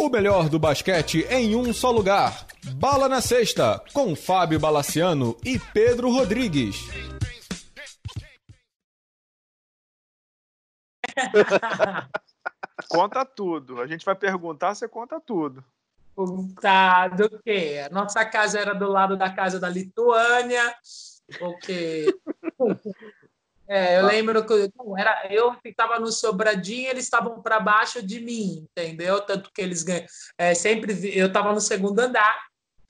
O melhor do basquete em um só lugar. Bala na Sexta, com Fábio Balaciano e Pedro Rodrigues. conta tudo. A gente vai perguntar, você conta tudo. Tá, do quê? Nossa casa era do lado da casa da Lituânia. O quê? É, eu lembro que não, era, eu estava no sobradinho, eles estavam para baixo de mim, entendeu? Tanto que eles ganham. É, sempre eu estava no segundo andar,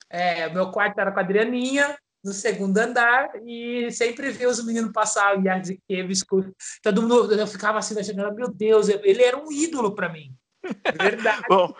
é, meu quarto era com a Adrianinha, no segundo andar, e sempre via os meninos passar o Yardikevich. Todo mundo, eu ficava assim, achando, meu Deus, ele era um ídolo para mim. Verdade. bom,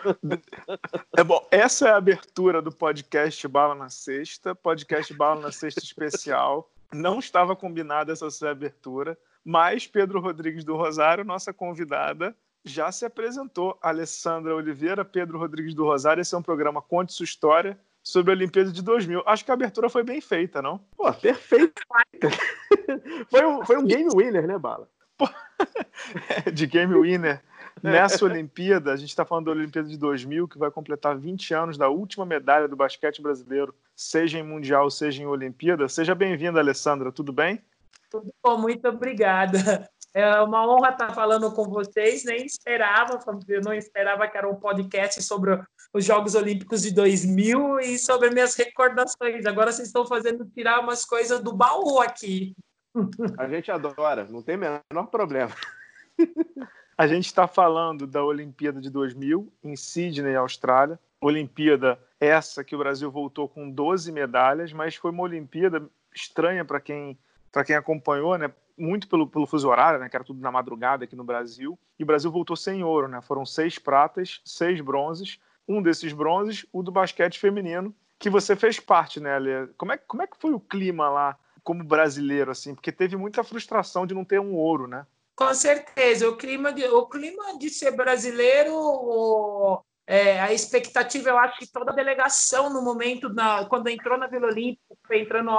é bom, essa é a abertura do podcast Bala na Sexta, podcast Bala na Sexta especial. Não estava combinada essa sua abertura, mas Pedro Rodrigues do Rosário, nossa convidada, já se apresentou. Alessandra Oliveira, Pedro Rodrigues do Rosário. Esse é um programa Conte Sua História sobre a Olimpíada de 2000. Acho que a abertura foi bem feita, não? Pô, perfeito. foi, um, foi um game winner, né, Bala? de game winner. Nessa Olimpíada, a gente está falando da Olimpíada de 2000, que vai completar 20 anos da última medalha do basquete brasileiro, seja em Mundial, seja em Olimpíada. Seja bem-vinda, Alessandra, tudo bem? Tudo bom, muito obrigada. É uma honra estar falando com vocês. Nem esperava, eu não esperava que era um podcast sobre os Jogos Olímpicos de 2000 e sobre minhas recordações. Agora vocês estão fazendo tirar umas coisas do baú aqui. A gente adora, não tem menor problema. A gente está falando da Olimpíada de 2000 em Sydney, Austrália. Olimpíada essa que o Brasil voltou com 12 medalhas, mas foi uma Olimpíada estranha para quem para quem acompanhou, né? Muito pelo, pelo fuso horário, né? Que era tudo na madrugada aqui no Brasil. E o Brasil voltou sem ouro, né? Foram seis pratas, seis bronzes. Um desses bronzes, o do basquete feminino, que você fez parte, né, Alê? Como é, como é que foi o clima lá como brasileiro, assim? Porque teve muita frustração de não ter um ouro, né? Com certeza, o clima de, o clima de ser brasileiro, o, é, a expectativa, eu acho que toda a delegação no momento, na, quando entrou na Vila Olímpica, foi entrando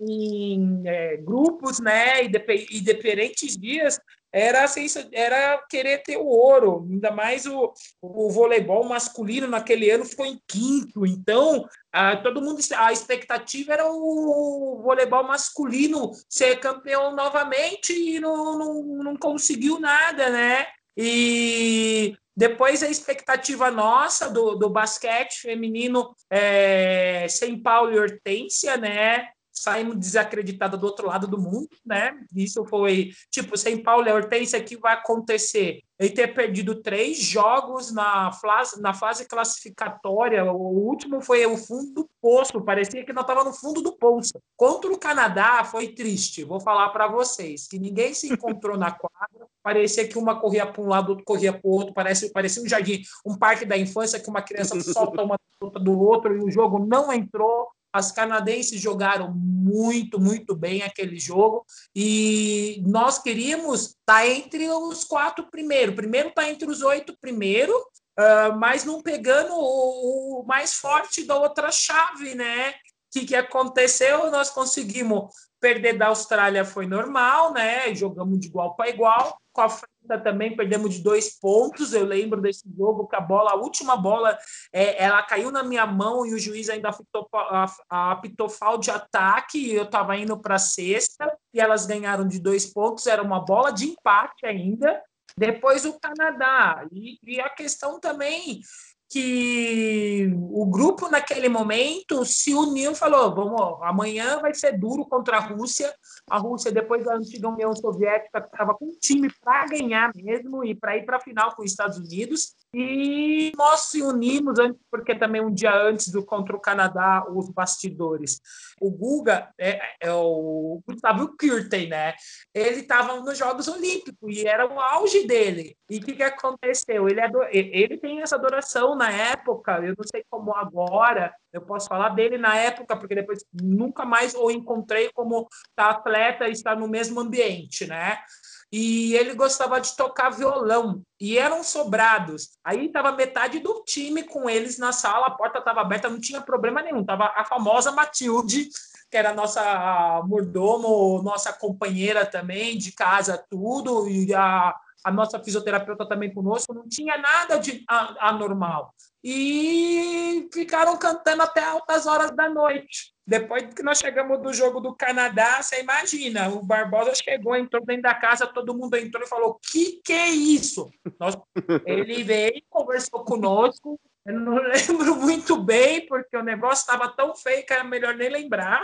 em é, grupos, né, e, de, e diferentes dias, era, era querer ter o ouro, ainda mais o, o voleibol masculino naquele ano ficou em quinto, então a, todo mundo, a expectativa era o voleibol masculino ser campeão novamente e não, não, não conseguiu nada, né? E depois a expectativa nossa do, do basquete feminino é, sem Paulo e Hortência, né? Saímos desacreditados do outro lado do mundo, né? Isso foi, tipo, sem Paulo e Hortência, que vai acontecer? Ele ter perdido três jogos na fase, na fase classificatória, o último foi o fundo do poço, parecia que nós estava no fundo do poço. Contra o Canadá foi triste, vou falar para vocês, que ninguém se encontrou na quadra, parecia que uma corria para um lado, outro corria para o outro, parece, parecia um jardim, um parque da infância que uma criança solta uma do outro e o jogo não entrou, as canadenses jogaram muito, muito bem aquele jogo e nós queríamos estar tá entre os quatro primeiros. Primeiro está entre os oito primeiro, uh, mas não pegando o, o, mais forte da outra chave, né? O que, que aconteceu? Nós conseguimos perder da Austrália, foi normal, né? Jogamos de igual para igual. Com a também perdemos de dois pontos. Eu lembro desse jogo que a bola, a última bola, é, ela caiu na minha mão e o juiz ainda apitou, apitou falta de ataque. E eu estava indo para a sexta e elas ganharam de dois pontos. Era uma bola de empate ainda. Depois o Canadá. E, e a questão também que o grupo naquele momento se uniu e falou: vamos, amanhã vai ser duro contra a Rússia. A Rússia, depois da antiga União Soviética, estava com um time para ganhar mesmo e para ir para a final com os Estados Unidos. E nós se unimos, porque também um dia antes do contra o Canadá, os bastidores. O Guga, é, é o Gustavo Kirten, né? Ele estava nos Jogos Olímpicos e era o auge dele. E o que, que aconteceu? Ele, ele tem essa adoração na época, eu não sei como agora, eu posso falar dele na época, porque depois nunca mais o encontrei como atleta e estar no mesmo ambiente, né? E ele gostava de tocar violão e eram sobrados. Aí estava metade do time com eles na sala, a porta estava aberta, não tinha problema nenhum. Tava a famosa Matilde que era nossa mordomo, nossa companheira também de casa, tudo, e a, a nossa fisioterapeuta também conosco, não tinha nada de anormal. E ficaram cantando até altas horas da noite. Depois que nós chegamos do jogo do Canadá, você imagina, o Barbosa chegou, entrou dentro da casa, todo mundo entrou e falou: que que é isso? Nós, ele veio, conversou conosco, eu não lembro muito bem, porque o negócio estava tão feio que era melhor nem lembrar.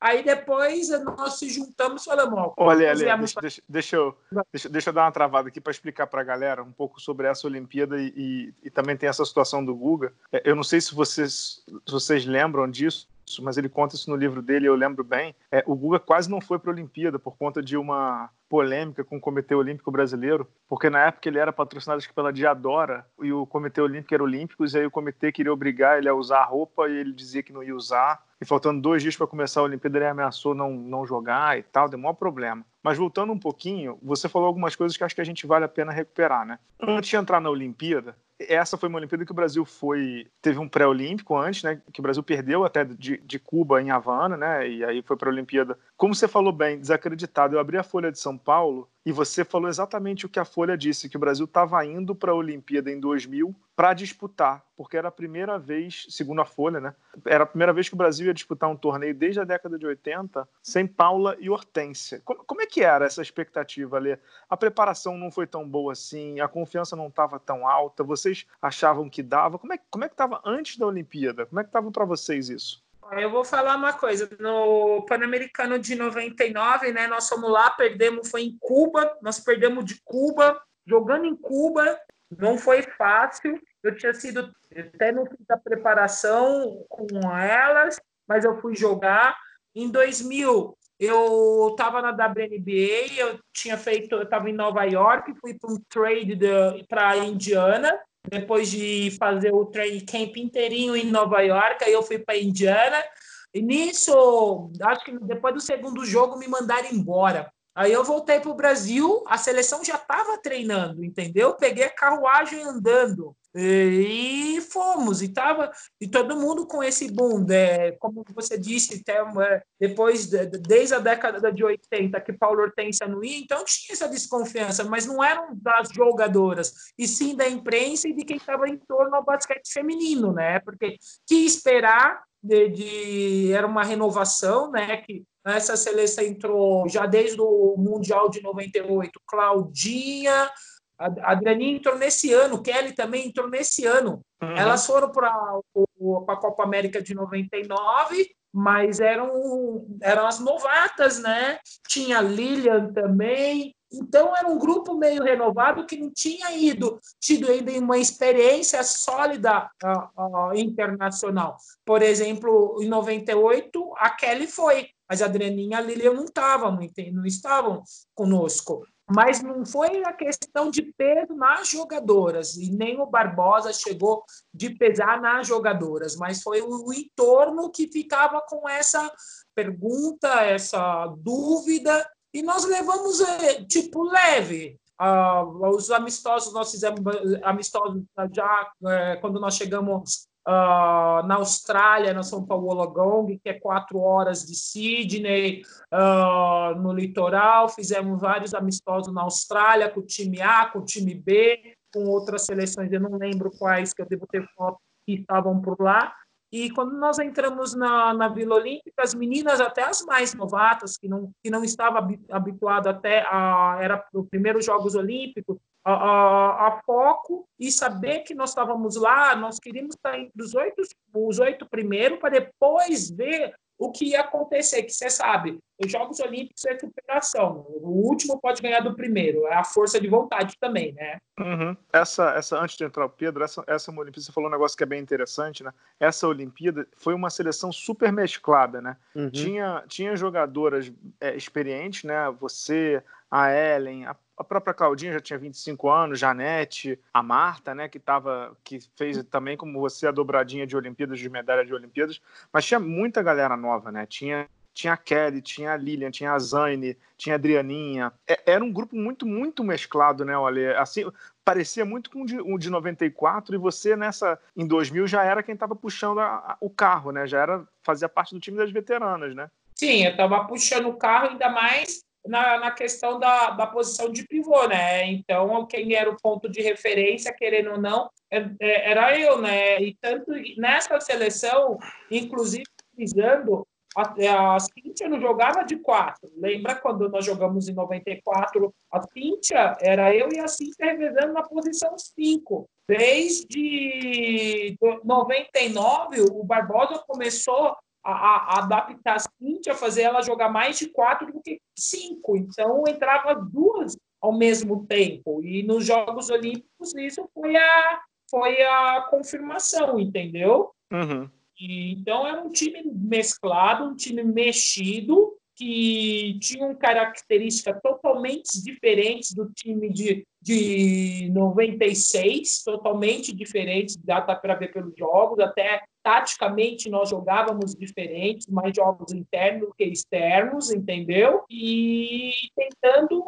Aí depois nós se juntamos e falamos: Olha, Ali, deixa, deixa, deixa, eu, deixa, deixa eu dar uma travada aqui para explicar para a galera um pouco sobre essa Olimpíada e, e, e, também tem essa situação do Guga. É, eu não sei se vocês, se vocês lembram disso, mas ele conta isso no livro dele, eu lembro bem. É, o Guga quase não foi para a Olimpíada por conta de uma polêmica com o Comitê Olímpico Brasileiro, porque na época ele era patrocinado pela Diadora e o Comitê Olímpico era Olímpicos, e aí o comitê queria obrigar ele a usar a roupa e ele dizia que não ia usar. E faltando dois dias para começar a Olimpíada, ele ameaçou não, não jogar e tal, deu maior problema. Mas voltando um pouquinho, você falou algumas coisas que acho que a gente vale a pena recuperar, né? Antes de entrar na Olimpíada, essa foi uma Olimpíada que o Brasil foi teve um pré-olímpico antes, né? Que o Brasil perdeu até de, de Cuba em Havana, né? E aí foi para a Olimpíada. Como você falou bem, desacreditado. Eu abri a Folha de São Paulo e você falou exatamente o que a Folha disse, que o Brasil estava indo para a Olimpíada em 2000 para disputar, porque era a primeira vez, segundo a Folha, né? Era a primeira vez que o Brasil ia disputar um torneio desde a década de 80 sem Paula e Hortência. Como, como é que era essa expectativa, ali? A preparação não foi tão boa assim, a confiança não estava tão alta, vocês achavam que dava? Como é, como é que estava antes da Olimpíada? Como é que estava para vocês isso? Eu vou falar uma coisa. No Pan-Americano de 99, né? Nós fomos lá, perdemos, foi em Cuba, nós perdemos de Cuba, jogando em Cuba, não foi fácil. Eu tinha sido, até não fiz a preparação com elas, mas eu fui jogar. Em 2000, eu estava na WNBA, eu tinha feito, eu estava em Nova York, fui para um trade para Indiana, depois de fazer o training camp inteirinho em Nova York, aí eu fui para Indiana. E nisso, acho que depois do segundo jogo me mandaram embora. Aí eu voltei para o Brasil, a seleção já estava treinando, entendeu? Peguei a carruagem andando. E fomos, e tava, e todo mundo com esse boom, né? como você disse, é, depois, desde a década de 80, que Paulo Hortência não ia, então tinha essa desconfiança, mas não eram das jogadoras, e sim da imprensa e de quem estava em torno ao basquete feminino, né? Porque que esperar de, de, era uma renovação, né? Que essa seleção entrou já desde o Mundial de 98, Claudinha, a Adrianinha entrou nesse ano, Kelly também entrou nesse ano. Uhum. Elas foram para a Copa América de 99, mas eram, eram as novatas, né? Tinha Lilian também. Então era um grupo meio renovado que não tinha ido, tido ainda uma experiência sólida uh, uh, internacional. Por exemplo, em 98, a Kelly foi, mas a Adrianinha e a Lilian não estavam, não estavam conosco mas não foi a questão de peso nas jogadoras, e nem o Barbosa chegou de pesar nas jogadoras, mas foi o entorno que ficava com essa pergunta, essa dúvida, e nós levamos, eh, tipo, leve. Uh, os amistosos, nós fizemos amistosos já é, quando nós chegamos Uh, na Austrália, nós fomos para Wollongong, que é quatro horas de Sydney, uh, no litoral. Fizemos vários amistosos na Austrália, com o time A, com o time B, com outras seleções, eu não lembro quais, que eu devo ter foto que estavam por lá. E quando nós entramos na, na Vila Olímpica, as meninas, até as mais novatas, que não, que não estavam habituadas até a. Era o primeiro Jogos Olímpicos, a, a, a, foco e saber que nós estávamos lá, nós queríamos estar entre os oito, os oito primeiros para depois ver o que ia acontecer, que você sabe, os Jogos Olímpicos é superação. O último pode ganhar do primeiro, é a força de vontade também, né? Uhum. Essa, essa, antes de entrar o Pedro, essa, essa Olimpíada, você falou um negócio que é bem interessante, né? Essa Olimpíada foi uma seleção super mesclada, né? Uhum. Tinha, tinha jogadoras é, experientes, né? Você, a Ellen, a a própria Claudinha já tinha 25 anos, Janete, a Marta, né, que tava, que fez também como você a dobradinha de Olimpíadas, de medalha de Olimpíadas, mas tinha muita galera nova, né? Tinha tinha a Kelly, tinha a Lilian, tinha a Zane, tinha a Adrianinha. É, era um grupo muito, muito mesclado, né, olha, assim, parecia muito com o de, um de 94 e você nessa em 2000 já era quem estava puxando a, a, o carro, né? Já era fazia parte do time das veteranas, né? Sim, eu estava puxando o carro ainda mais na, na questão da, da posição de pivô, né? Então, quem era o ponto de referência, querendo ou não, é, é, era eu, né? E tanto nessa seleção, inclusive visando a, a Cíntia não jogava de quatro. Lembra quando nós jogamos em 94? A Cíntia era eu e a Cíntia revezando na posição 5. Desde 99, o Barbosa começou a, a, adaptar a Cíntia, fazer ela jogar mais de quatro do que cinco. Então, entrava duas ao mesmo tempo. E nos Jogos Olímpicos, isso foi a, foi a confirmação, entendeu? Uhum. E, então, era um time mesclado, um time mexido, que tinham características totalmente diferentes do time de, de 96, totalmente diferentes, dá para ver pelos jogos, até taticamente nós jogávamos diferentes, mais jogos internos que externos, entendeu? E tentando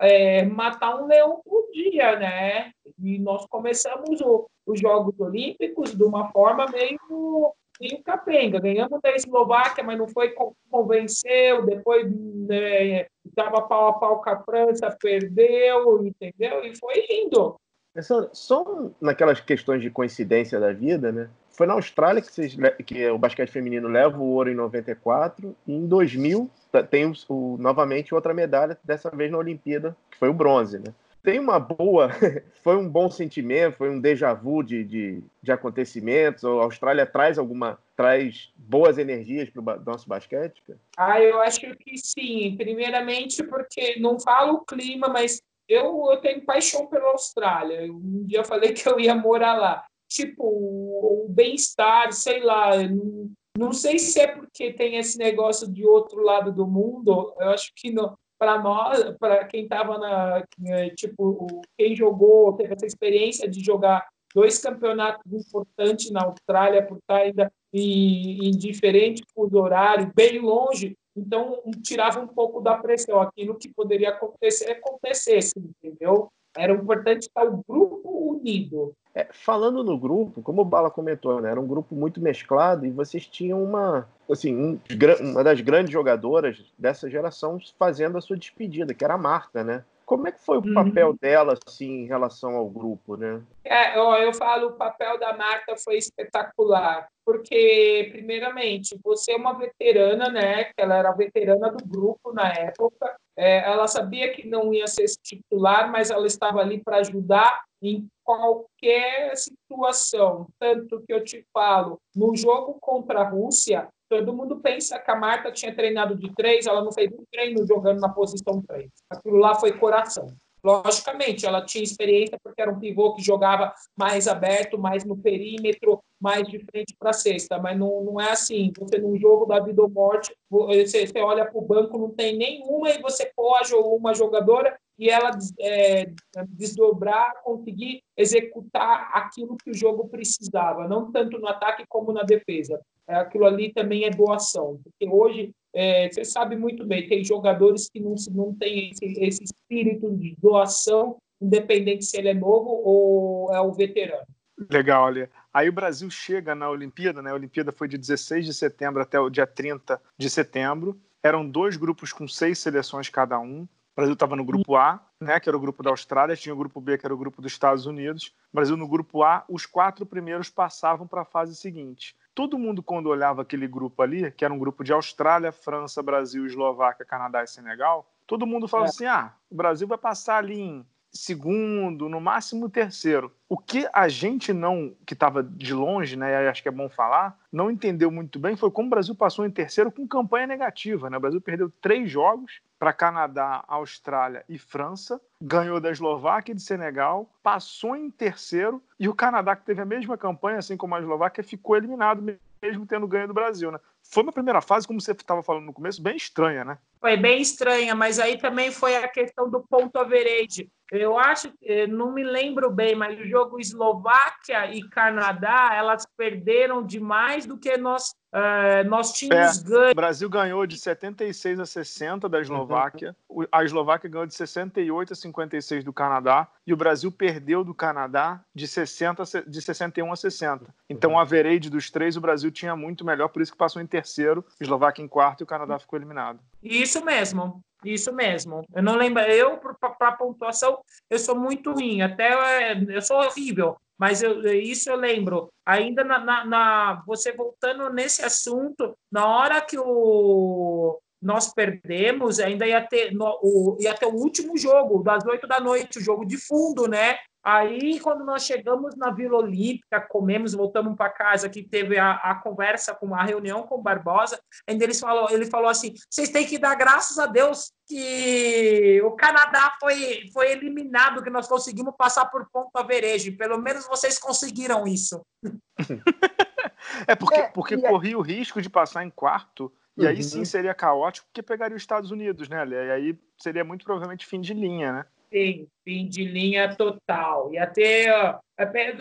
é, matar um leão por dia, né? E nós começamos o, os Jogos Olímpicos de uma forma meio meio capenga. Ganhamos da Eslováquia, mas não foi convenceu. Depois né, dava pau a pau com a França, perdeu, entendeu? E foi indo. Só, só naquelas questões de coincidência da vida, né? Foi na Austrália que, vocês, que o basquete feminino leva o ouro em 94 e em 2000 tem o, o, novamente outra medalha, dessa vez na Olimpíada, que foi o bronze, né? Tem uma boa. Foi um bom sentimento, foi um déjà vu de, de, de acontecimentos. A Austrália traz alguma. traz boas energias para o nosso basquete? Ah, eu acho que sim. Primeiramente, porque não falo o clima, mas eu, eu tenho paixão pela Austrália. Um dia eu falei que eu ia morar lá. Tipo, o bem-estar, sei lá. Não, não sei se é porque tem esse negócio de outro lado do mundo. Eu acho que não para nós, para quem estava na, né, tipo, quem jogou, teve essa experiência de jogar dois campeonatos importantes na Austrália, por estar ainda em, em diferente fuso horário, bem longe, então tirava um pouco da pressão. Aquilo que poderia acontecer, acontecesse, entendeu? Era importante estar o grupo unido. É, falando no grupo, como o Bala comentou, né, era um grupo muito mesclado e vocês tinham uma, assim, um, uma das grandes jogadoras dessa geração fazendo a sua despedida, que era a Marta, né? Como é que foi o uhum. papel dela assim em relação ao grupo, né? É, eu, eu falo o papel da Marta foi espetacular, porque primeiramente você é uma veterana, né? Que ela era veterana do grupo na época. É, ela sabia que não ia ser titular, mas ela estava ali para ajudar em qualquer situação. Tanto que eu te falo, no jogo contra a Rússia, Todo mundo pensa que a Marta tinha treinado de três, ela não fez um treino jogando na posição três. Aquilo lá foi coração. Logicamente, ela tinha experiência porque era um pivô que jogava mais aberto, mais no perímetro, mais de frente para a cesta, mas não, não é assim. Você num jogo da vida ou morte, você, você olha para o banco, não tem nenhuma e você pode uma jogadora e ela é, desdobrar, conseguir executar aquilo que o jogo precisava, não tanto no ataque como na defesa. É, aquilo ali também é doação, porque hoje é, você sabe muito bem, tem jogadores que não, não têm esse, esse espírito de doação, independente se ele é novo ou é o veterano. Legal, olha. Aí o Brasil chega na Olimpíada, né? A Olimpíada foi de 16 de setembro até o dia 30 de setembro. Eram dois grupos com seis seleções cada um. O Brasil estava no grupo A, né, que era o grupo da Austrália, tinha o grupo B, que era o grupo dos Estados Unidos. O Brasil no grupo A, os quatro primeiros passavam para a fase seguinte. Todo mundo, quando olhava aquele grupo ali, que era um grupo de Austrália, França, Brasil, Eslováquia, Canadá e Senegal, todo mundo falava é. assim: ah, o Brasil vai passar ali em segundo, no máximo terceiro. O que a gente não, que estava de longe, né, acho que é bom falar, não entendeu muito bem foi como o Brasil passou em terceiro com campanha negativa. Né? O Brasil perdeu três jogos para Canadá, Austrália e França, ganhou da Eslováquia e de Senegal, passou em terceiro e o Canadá, que teve a mesma campanha, assim como a Eslováquia, ficou eliminado mesmo tendo ganho do Brasil. Né? Foi uma primeira fase, como você estava falando no começo, bem estranha, né? Foi bem estranha, mas aí também foi a questão do ponto average. Eu acho, não me lembro bem, mas o jogo Eslováquia e Canadá, elas perderam demais do que nós Uh, nós tínhamos é, ganho. O Brasil ganhou de 76 a 60 da Eslováquia. Uhum. A Eslováquia ganhou de 68 a 56 do Canadá. E o Brasil perdeu do Canadá de, 60, de 61 a 60. Então, uhum. o average dos três, o Brasil tinha muito melhor, por isso que passou em terceiro, Eslováquia em quarto e o Canadá ficou eliminado. Isso mesmo. Isso mesmo. Eu não lembro. Eu, para pontuação, eu sou muito ruim. Até eu sou horrível. Mas eu, isso eu lembro. Ainda na, na, na, você voltando nesse assunto, na hora que o nós perdemos, ainda ia ter, no, o, ia ter o último jogo, das oito da noite, o jogo de fundo, né? Aí, quando nós chegamos na Vila Olímpica, comemos, voltamos para casa, que teve a, a, conversa, com a reunião com o Barbosa, ainda ele falou, ele falou assim: vocês têm que dar graças a Deus que o Canadá foi, foi eliminado, que nós conseguimos passar por ponto verejo. Pelo menos vocês conseguiram isso. é porque, é, porque corria o risco de passar em quarto. E aí sim uhum. seria caótico, porque pegaria os Estados Unidos, né? E aí seria muito provavelmente fim de linha, né? Tem fim de linha total. E até,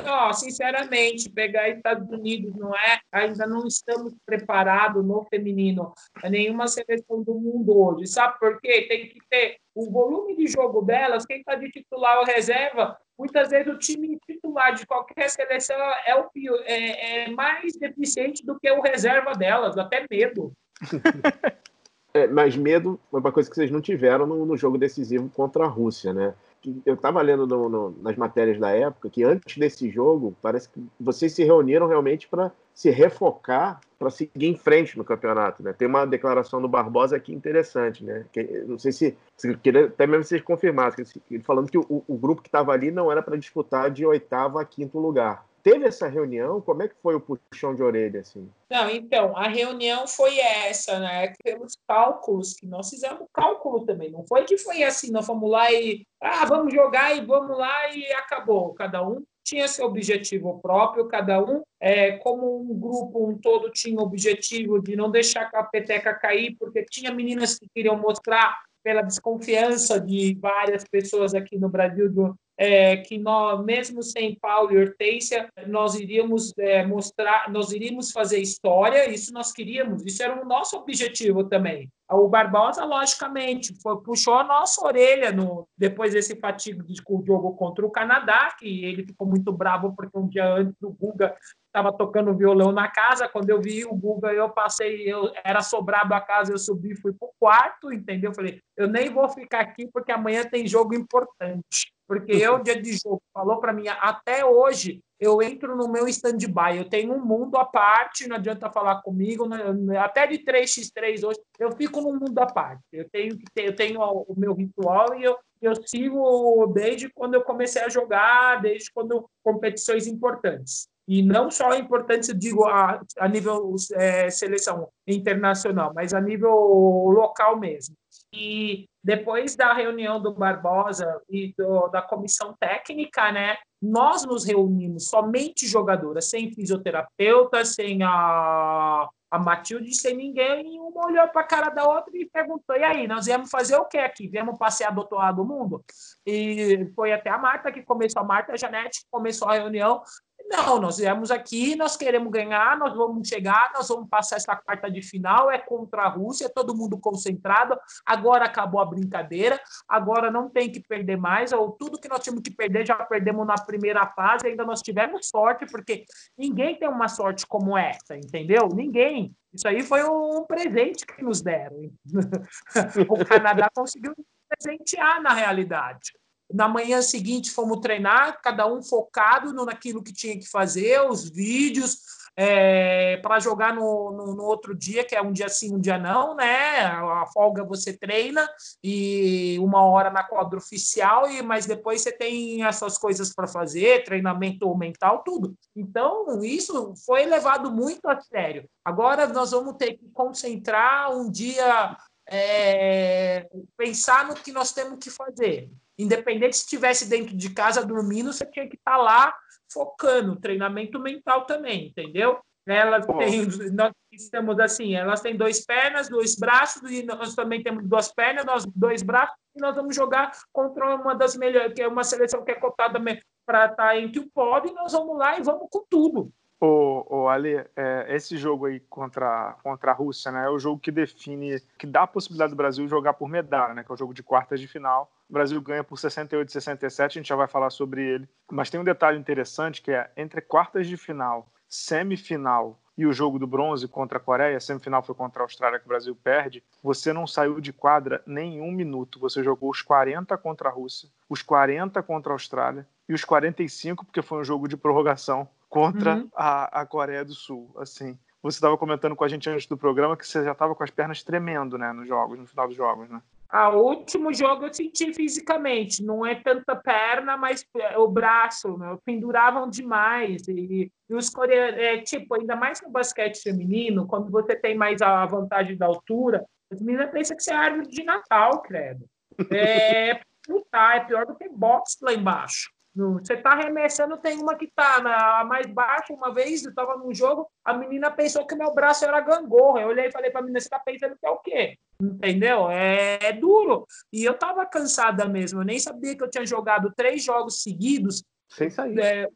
ó, sinceramente, pegar Estados Unidos não é, ainda não estamos preparados no feminino a nenhuma seleção do mundo hoje. Sabe por quê? Tem que ter o volume de jogo delas, quem está de titular ou reserva, muitas vezes o time titular de qualquer seleção é, o, é, é mais deficiente do que o reserva delas, até medo. É, mas medo foi uma coisa que vocês não tiveram no, no jogo decisivo contra a Rússia, né? Eu estava lendo no, no, nas matérias da época que antes desse jogo, parece que vocês se reuniram realmente para se refocar para seguir em frente no campeonato, né? Tem uma declaração do Barbosa aqui interessante, né? Que, não sei se, se queria até mesmo vocês confirmassem, ele falando que o, o grupo que estava ali não era para disputar de oitavo a quinto lugar teve essa reunião? Como é que foi o puxão de orelha, assim? Não, então, a reunião foi essa, né? Pelos cálculos que nós fizemos cálculo também. Não foi que foi assim, nós fomos lá e ah, vamos jogar e vamos lá e acabou. Cada um tinha seu objetivo próprio, cada um, é, como um grupo, um todo, tinha o objetivo de não deixar a peteca cair, porque tinha meninas que queriam mostrar pela desconfiança de várias pessoas aqui no Brasil do, é, que nós, mesmo sem Paulo e Hortência, nós iríamos é, mostrar, nós iríamos fazer história, isso nós queríamos, isso era o nosso objetivo também. O Barbosa, logicamente, foi, puxou a nossa orelha no, depois desse fatigo de jogo contra o Canadá, que ele ficou muito bravo porque um dia antes o Guga estava tocando violão na casa. Quando eu vi o Guga, eu passei, eu era sobrado a casa, eu subi, fui para o quarto, entendeu? Falei, eu nem vou ficar aqui porque amanhã tem jogo importante. Porque eu, dia de jogo, falou para mim, até hoje, eu entro no meu stand-by, eu tenho um mundo à parte, não adianta falar comigo, né? até de 3x3 hoje, eu fico num mundo à parte. Eu tenho ter, eu tenho o meu ritual e eu, eu sigo desde quando eu comecei a jogar, desde quando competições importantes. E não só importantes, eu digo, a, a nível é, seleção internacional, mas a nível local mesmo. E depois da reunião do Barbosa e do, da comissão técnica, né, nós nos reunimos somente jogadoras, sem fisioterapeuta, sem a, a Matilde, sem ninguém, e uma olhou para a cara da outra e perguntou: e aí, nós viemos fazer o que aqui? Viemos passear do outro lado do mundo? E foi até a Marta que começou, a Marta a Janete que começou a reunião, não, nós viemos aqui, nós queremos ganhar, nós vamos chegar, nós vamos passar essa quarta de final, é contra a Rússia, todo mundo concentrado, agora acabou a brincadeira, agora não tem que perder mais, ou tudo que nós tínhamos que perder já perdemos na primeira fase, ainda nós tivemos sorte, porque ninguém tem uma sorte como essa, entendeu? Ninguém. Isso aí foi um presente que nos deram. o Canadá conseguiu presentear na realidade. Na manhã seguinte, fomos treinar, cada um focado naquilo que tinha que fazer, os vídeos, é, para jogar no, no, no, outro dia, que é um dia sim, um dia não, né? A folga você treina e uma hora na quadra oficial, e mas depois você tem as suas coisas para fazer, treinamento mental, tudo. Então, isso foi levado muito a sério. Agora nós vamos ter que concentrar um dia, é, pensar no que nós temos que fazer. Independente se estivesse dentro de casa dormindo, você tinha que estar tá lá focando, treinamento mental também, entendeu? Elas têm, nós estamos assim, elas têm dois pernas, dois braços, e nós também temos duas pernas, nós dois braços, e nós vamos jogar contra uma das melhores, que é uma seleção que é cotada para estar tá entre o pódio, e nós vamos lá e vamos com tudo. Ô, ô Ali, é, esse jogo aí contra, contra a Rússia, né, é o jogo que define, que dá a possibilidade do Brasil jogar por medalha, né, que é o jogo de quartas de final. O Brasil ganha por 68 e 67, a gente já vai falar sobre ele. Mas tem um detalhe interessante que é entre quartas de final, semifinal e o jogo do bronze contra a Coreia, a semifinal foi contra a Austrália que o Brasil perde, você não saiu de quadra nem um minuto. Você jogou os 40 contra a Rússia, os 40 contra a Austrália e os 45, porque foi um jogo de prorrogação contra uhum. a, a Coreia do Sul. Assim, você estava comentando com a gente antes do programa que você já estava com as pernas tremendo, né, nos jogos, no final dos jogos, né? Ah, o último jogo eu senti fisicamente, não é tanta perna, mas é, o braço, meu, penduravam demais. E, e os coreanos, é, tipo, ainda mais no basquete feminino, quando você tem mais a vantagem da altura, as meninas pensam que você é árvore de Natal, credo. É, é pior do que boxe lá embaixo. Você tá arremessando, tem uma que tá na mais baixa. Uma vez eu tava num jogo, a menina pensou que meu braço era gangorra. Eu olhei e falei pra menina: você tá pensando que é o quê? Entendeu? É, é duro. E eu tava cansada mesmo. Eu nem sabia que eu tinha jogado três jogos seguidos. Sem sair. É,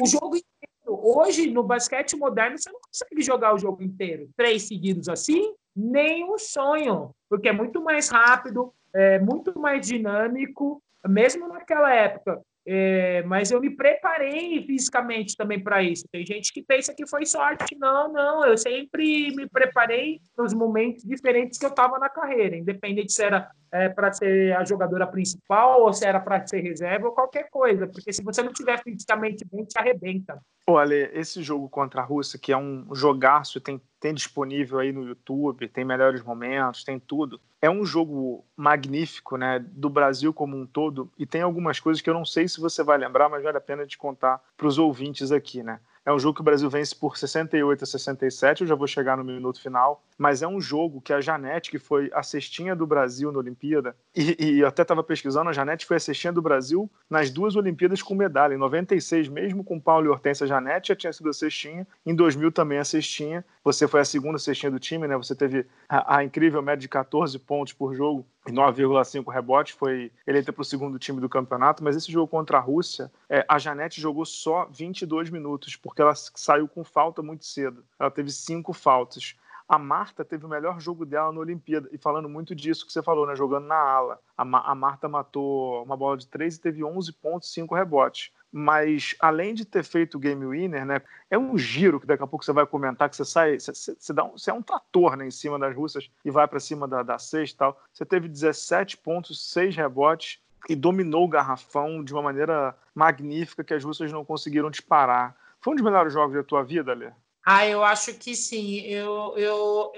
o jogo inteiro. Hoje, no basquete moderno, você não consegue jogar o jogo inteiro. Três seguidos assim, nem um sonho. Porque é muito mais rápido, é muito mais dinâmico. Mesmo naquela época, é, mas eu me preparei fisicamente também para isso. Tem gente que pensa que foi sorte. Não, não. Eu sempre me preparei nos momentos diferentes que eu estava na carreira, independente se era é, para ser a jogadora principal ou se era para ser reserva ou qualquer coisa. Porque se você não tiver fisicamente bem, te arrebenta. Olha, esse jogo contra a Rússia, que é um jogaço, tem, tem disponível aí no YouTube, tem melhores momentos, tem tudo. É um jogo magnífico, né, do Brasil como um todo, e tem algumas coisas que eu não sei se você vai lembrar, mas vale a pena te contar para os ouvintes aqui, né? É um jogo que o Brasil vence por 68 a 67, eu já vou chegar no minuto final, mas é um jogo que a Janete, que foi a cestinha do Brasil na Olimpíada, e, e até estava pesquisando, a Janete foi a cestinha do Brasil nas duas Olimpíadas com medalha. Em 96, mesmo com Paulo e Hortência, a Janete já tinha sido a cestinha, em 2000 também a cestinha. Você foi a segunda cestinha do time, né? Você teve a, a incrível média de 14 pontos por jogo 9,5 rebotes, foi eleita para o segundo time do campeonato, mas esse jogo contra a Rússia, é, a Janete jogou só 22 minutos, porque ela saiu com falta muito cedo. Ela teve cinco faltas. A Marta teve o melhor jogo dela na Olimpíada, e falando muito disso que você falou, né, jogando na ala. A, Ma a Marta matou uma bola de três e teve 11 pontos, 5 rebotes mas além de ter feito o game winner, né, é um giro que daqui a pouco você vai comentar que você sai, você, você, dá um, você é um trator né, em cima das russas e vai para cima da, da sexta tal. Você teve 17 pontos, 6 rebotes e dominou o garrafão de uma maneira magnífica que as russas não conseguiram disparar. Foi um dos melhores jogos da tua vida, Lê? Ah, eu acho que sim. Eu, eu,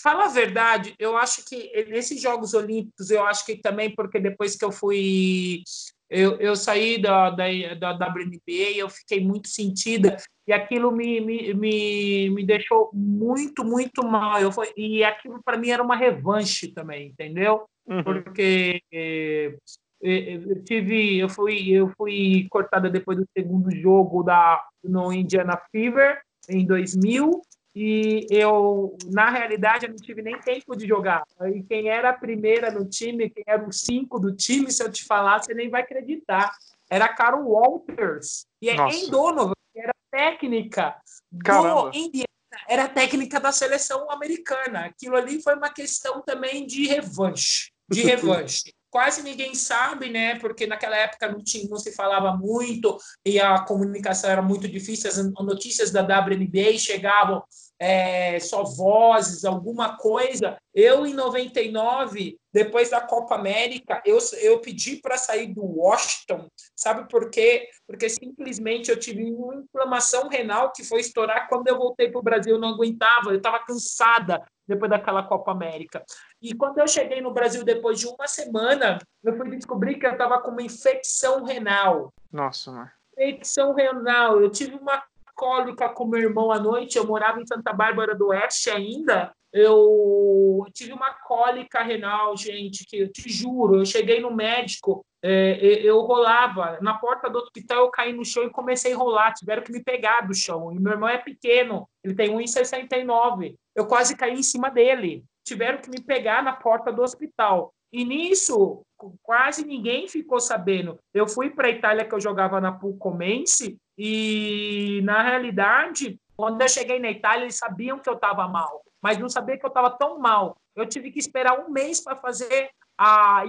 Fala a verdade, eu acho que nesses Jogos Olímpicos, eu acho que também porque depois que eu fui eu, eu saí da, da, da WNBA, eu fiquei muito sentida e aquilo me, me, me, me deixou muito, muito mal. Eu foi, e aquilo para mim era uma revanche também, entendeu? Uhum. Porque é, eu tive, eu fui, eu fui cortada depois do segundo jogo da no Indiana Fever em 2000 e eu, na realidade, eu não tive nem tempo de jogar. E quem era a primeira no time, quem era o cinco do time, se eu te falar, você nem vai acreditar. Era a Carol Walters. E é em Donovan, que era técnica Caramba. do Indiana, era técnica da seleção americana. Aquilo ali foi uma questão também de revanche. De revanche quase ninguém sabe, né? Porque naquela época não, tinha, não se falava muito e a comunicação era muito difícil. As notícias da WNBA chegavam é, só vozes, alguma coisa. Eu, em 99, depois da Copa América, eu, eu pedi para sair do Washington. Sabe por quê? Porque simplesmente eu tive uma inflamação renal que foi estourar quando eu voltei para o Brasil. Eu não aguentava, eu estava cansada depois daquela Copa América. E quando eu cheguei no Brasil depois de uma semana, eu fui descobrir que eu estava com uma infecção renal. Nossa, mãe. Infecção renal. Eu tive uma cólica com meu irmão à noite. Eu morava em Santa Bárbara do Oeste ainda. Eu tive uma cólica renal, gente, que eu te juro. Eu cheguei no médico, é, eu rolava na porta do hospital, eu caí no chão e comecei a rolar. Tiveram que me pegar do chão. E meu irmão é pequeno, ele tem 1,69. Eu quase caí em cima dele. Tiveram que me pegar na porta do hospital. E nisso, quase ninguém ficou sabendo. Eu fui para a Itália que eu jogava na Pulcomense e, na realidade, quando eu cheguei na Itália, eles sabiam que eu estava mal, mas não sabiam que eu estava tão mal. Eu tive que esperar um mês para fazer a,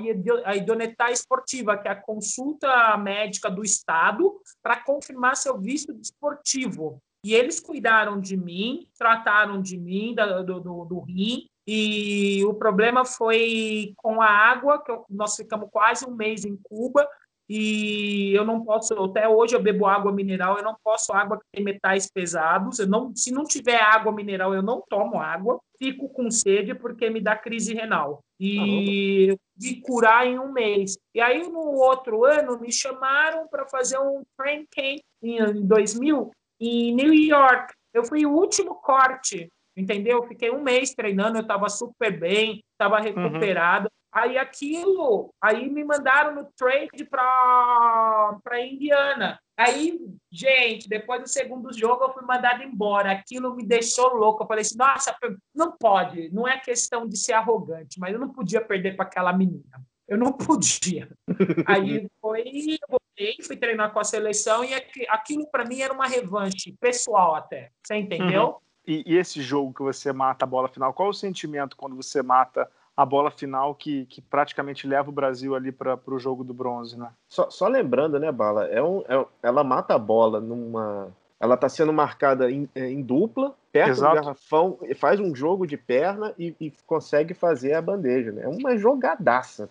a idoneità esportiva, que é a consulta médica do Estado, para confirmar seu visto esportivo. E eles cuidaram de mim, trataram de mim, do, do, do rim, e o problema foi com a água, que eu, nós ficamos quase um mês em Cuba, e eu não posso, até hoje eu bebo água mineral, eu não posso água que tem metais pesados, eu não, se não tiver água mineral, eu não tomo água, fico com sede porque me dá crise renal. E de curar em um mês. E aí, no outro ano, me chamaram para fazer um train camp em 2000 em New York. Eu fui o último corte, entendeu? Fiquei um mês treinando, eu estava super bem, estava recuperado. Uhum. Aí aquilo, aí me mandaram no trade para Indiana. Aí, gente, depois do segundo jogo eu fui mandado embora. Aquilo me deixou louco. Eu falei assim: "Nossa, não pode, não é questão de ser arrogante, mas eu não podia perder para aquela menina. Eu não podia". aí foi, voltei, fui treinar com a seleção e aquilo para mim era uma revanche pessoal até. Você entendeu? Uhum. E, e esse jogo que você mata a bola final, qual o sentimento quando você mata a bola final que, que praticamente leva o Brasil ali para o jogo do bronze, né? Só, só lembrando, né, Bala? É um, é, ela mata a bola numa. Ela está sendo marcada em, é, em, dupla, perto Exato. do garrafão, faz um jogo de perna e, e, consegue fazer a bandeja. Né? É uma jogadaça.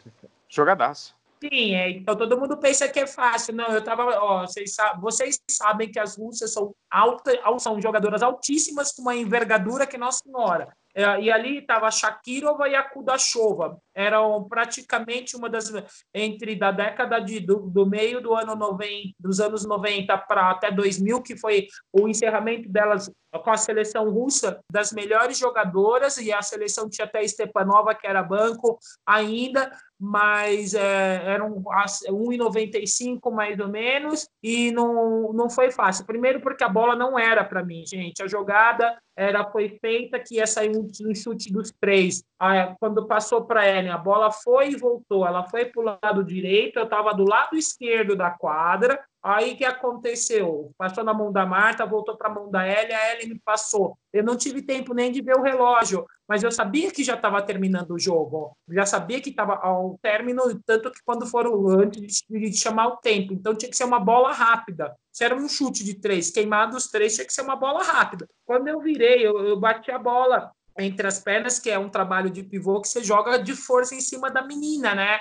Jogadaça. Sim, é, então todo mundo pensa que é fácil. Não, eu tava. Ó, vocês, vocês sabem que as russas são, alta, são jogadoras altíssimas com uma envergadura que Nossa Senhora. É, e ali estava Shakirova e a Kudashova. Eram praticamente uma das entre da década de, do, do meio do ano 90, dos anos 90 para até 2000, que foi o encerramento delas com a seleção russa, das melhores jogadoras, e a seleção tinha até Stepanova, que era banco ainda, mas é, eram 1,95 mais ou menos, e não, não foi fácil. Primeiro porque a bola não era para mim, gente. A jogada era foi feita que ia sair um, um chute dos três. Aí, quando passou para Ellen, a bola foi e voltou. Ela foi para o lado direito, eu estava do lado esquerdo da quadra, Aí que aconteceu? Passou na mão da Marta, voltou para a mão da Ellie, a Ellie me passou. Eu não tive tempo nem de ver o relógio, mas eu sabia que já estava terminando o jogo. Já sabia que estava ao término, tanto que quando foram antes de chamar o tempo. Então tinha que ser uma bola rápida. Se era um chute de três, queimado os três, tinha que ser uma bola rápida. Quando eu virei, eu, eu bati a bola entre as pernas, que é um trabalho de pivô que você joga de força em cima da menina, né?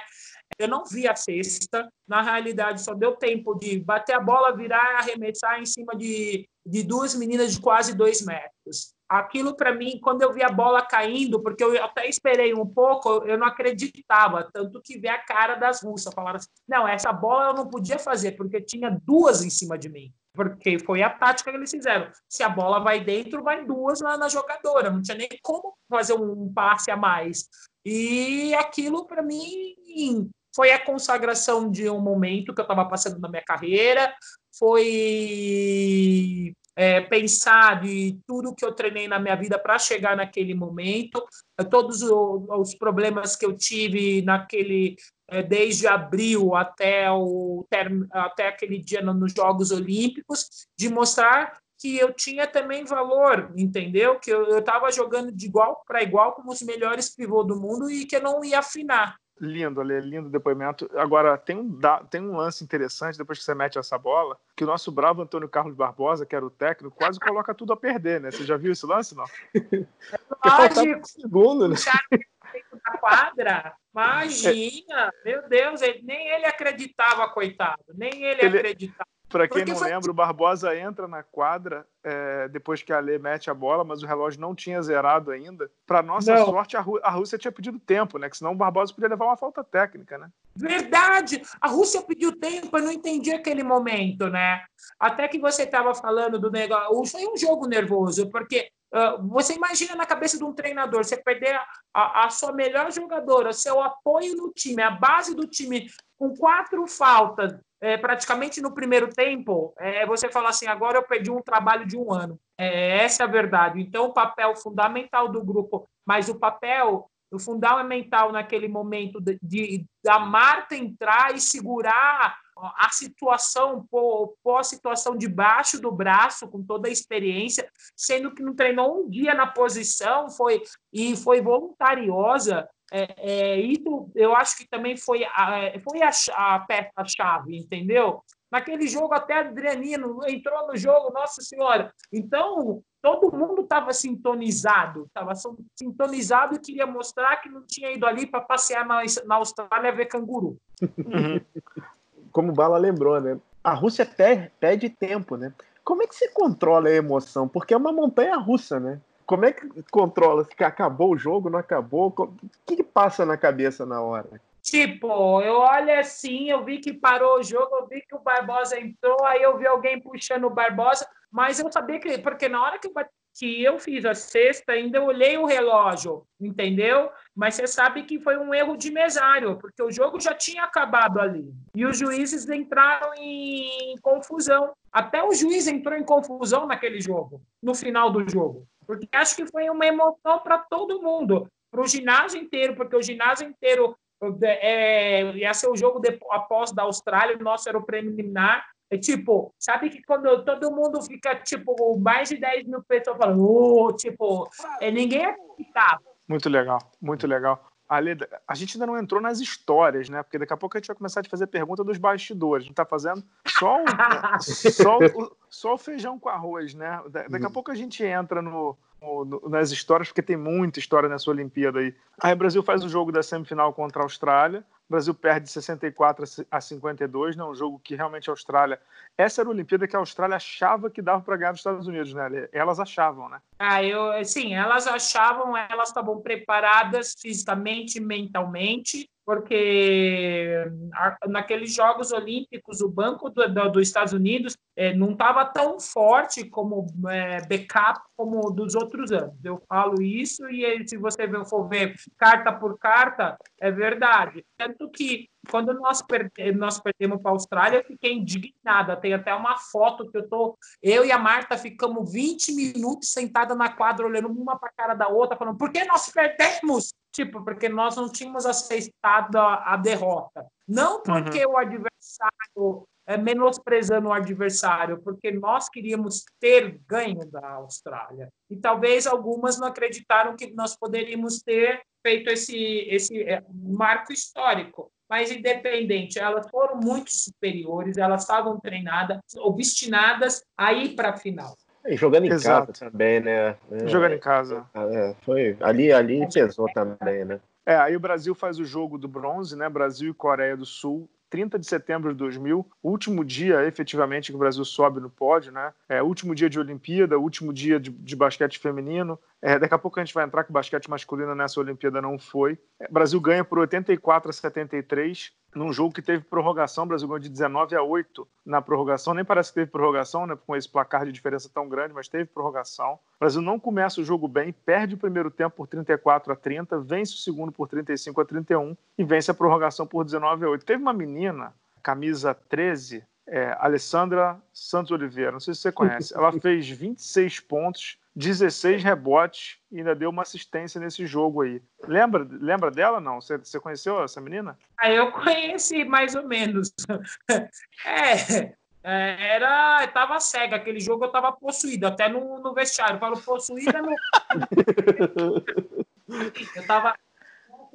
Eu não vi a cesta. Na realidade, só deu tempo de bater a bola, virar e arremessar em cima de, de duas meninas de quase dois metros. Aquilo, para mim, quando eu vi a bola caindo, porque eu até esperei um pouco, eu não acreditava. Tanto que vi a cara das russas. Falaram assim: não, essa bola eu não podia fazer, porque tinha duas em cima de mim porque foi a tática que eles fizeram. Se a bola vai dentro, vai duas lá na jogadora. Não tinha nem como fazer um passe a mais. E aquilo, para mim, foi a consagração de um momento que eu estava passando na minha carreira, foi é, pensar de tudo que eu treinei na minha vida para chegar naquele momento, todos os problemas que eu tive naquele é, desde abril até o até aquele dia nos Jogos Olímpicos, de mostrar que eu tinha também valor, entendeu? Que eu estava jogando de igual para igual com os melhores pivôs do mundo e que eu não ia afinar. Lindo, ali, lindo depoimento. Agora, tem um, tem um lance interessante depois que você mete essa bola, que o nosso bravo Antônio Carlos Barbosa, que era o técnico, quase coloca tudo a perder, né? Você já viu esse lance, não? Lógico. segundo, né? da quadra. Imagina, meu Deus, ele, nem ele acreditava, coitado, nem ele, ele acreditava. Para quem Porque não foi... lembra, o Barbosa entra na quadra é, depois que a Lê mete a bola, mas o relógio não tinha zerado ainda. Para nossa não. sorte, a, Rú a, Rússia tinha pedido tempo, né? Que senão o Barbosa podia levar uma falta técnica, né? Verdade! A Rússia pediu tempo, eu não entendi aquele momento, né? Até que você estava falando do negócio. Foi um jogo nervoso, porque Uh, você imagina na cabeça de um treinador, você perder a, a, sua melhor jogadora, seu apoio no time, a base do time, com quatro faltas, é, praticamente no primeiro tempo, é, você fala assim: agora eu perdi um trabalho de um ano. É, essa é a verdade. Então, o papel fundamental do grupo, mas o papel o fundamental naquele momento de, de da Marta entrar e segurar a situação, pôr, a situação debaixo do braço, com toda a experiência, sendo que não treinou um dia na posição, foi e foi voluntariosa. É, é, isso eu acho que também foi a, foi a, a peça-chave, entendeu? Naquele jogo, até Adrianino entrou no jogo, Nossa Senhora. Então, todo mundo estava sintonizado, estava sintonizado e queria mostrar que não tinha ido ali para passear na, na Austrália ver canguru. Uhum como o Bala lembrou, né? A Rússia pede tempo, né? Como é que você controla a emoção? Porque é uma montanha russa, né? Como é que controla? Se acabou o jogo, não acabou? O que, que passa na cabeça na hora? Tipo, eu olho assim, eu vi que parou o jogo, eu vi que o Barbosa entrou, aí eu vi alguém puxando o Barbosa, mas eu sabia que, porque na hora que eu que eu fiz a sexta, ainda olhei o relógio, entendeu? Mas você sabe que foi um erro de mesário, porque o jogo já tinha acabado ali. E os juízes entraram em confusão. Até o juiz entrou em confusão naquele jogo, no final do jogo. Porque acho que foi uma emoção para todo mundo, para o ginásio inteiro, porque o ginásio inteiro é, ia ser o jogo de, após da Austrália, o nosso era o preliminar, é tipo, sabe que quando todo mundo fica, tipo, mais de 10 mil pessoas falando, oh, tipo, é, ninguém acreditava. Muito legal, muito legal. Ali, a gente ainda não entrou nas histórias, né? Porque daqui a pouco a gente vai começar a fazer pergunta dos bastidores. A gente tá fazendo só o, só, o, só o feijão com arroz, né? Daqui a pouco a gente entra no, no, nas histórias, porque tem muita história nessa Olimpíada aí. Aí o Brasil faz o jogo da semifinal contra a Austrália. O Brasil perde 64 a 52, né? um jogo que realmente a Austrália. Essa era a Olimpíada que a Austrália achava que dava para ganhar dos Estados Unidos, né? Elas achavam, né? Ah, eu, sim, elas achavam, elas estavam preparadas fisicamente, mentalmente porque naqueles Jogos Olímpicos o banco do, do, dos Estados Unidos é, não estava tão forte como é, backup como dos outros anos. Eu falo isso e se você for ver carta por carta, é verdade. Tanto que quando nós, nós perdemos para a Austrália, eu fiquei indignada. Tem até uma foto que eu tô. Eu e a Marta ficamos 20 minutos sentada na quadra, olhando uma para a cara da outra, falando: por que nós perdemos? Tipo, porque nós não tínhamos aceitado a, a derrota. Não porque uhum. o adversário é, menosprezando o adversário, porque nós queríamos ter ganho da Austrália. E talvez algumas não acreditaram que nós poderíamos ter feito esse, esse é, marco histórico. Mas, independente, elas foram muito superiores, elas estavam treinadas, obstinadas a ir para a final. E jogando em Exato. casa também, né? É, jogando em casa. É, foi, ali, ali pesou também, né? É, aí o Brasil faz o jogo do bronze, né? Brasil e Coreia do Sul. 30 de setembro de 2000, último dia efetivamente que o Brasil sobe no pódio, né? É, último dia de Olimpíada, último dia de, de basquete feminino. É, daqui a pouco a gente vai entrar que o basquete masculino nessa Olimpíada não foi. É, Brasil ganha por 84 a 73 num jogo que teve prorrogação, o Brasil ganhou de 19 a 8 na prorrogação, nem parece que teve prorrogação, né, com esse placar de diferença tão grande, mas teve prorrogação. O Brasil não começa o jogo bem, perde o primeiro tempo por 34 a 30, vence o segundo por 35 a 31 e vence a prorrogação por 19 a 8. Teve uma menina, camisa 13, é, Alessandra Santos Oliveira, não sei se você conhece, ela fez 26 pontos 16 rebotes e ainda deu uma assistência nesse jogo aí. Lembra, lembra dela, não? Você, você conheceu essa menina? Ah, eu conheci mais ou menos. É, é, era, eu tava cega, aquele jogo eu tava possuída, até no, no vestiário. Falo possuída no... eu tava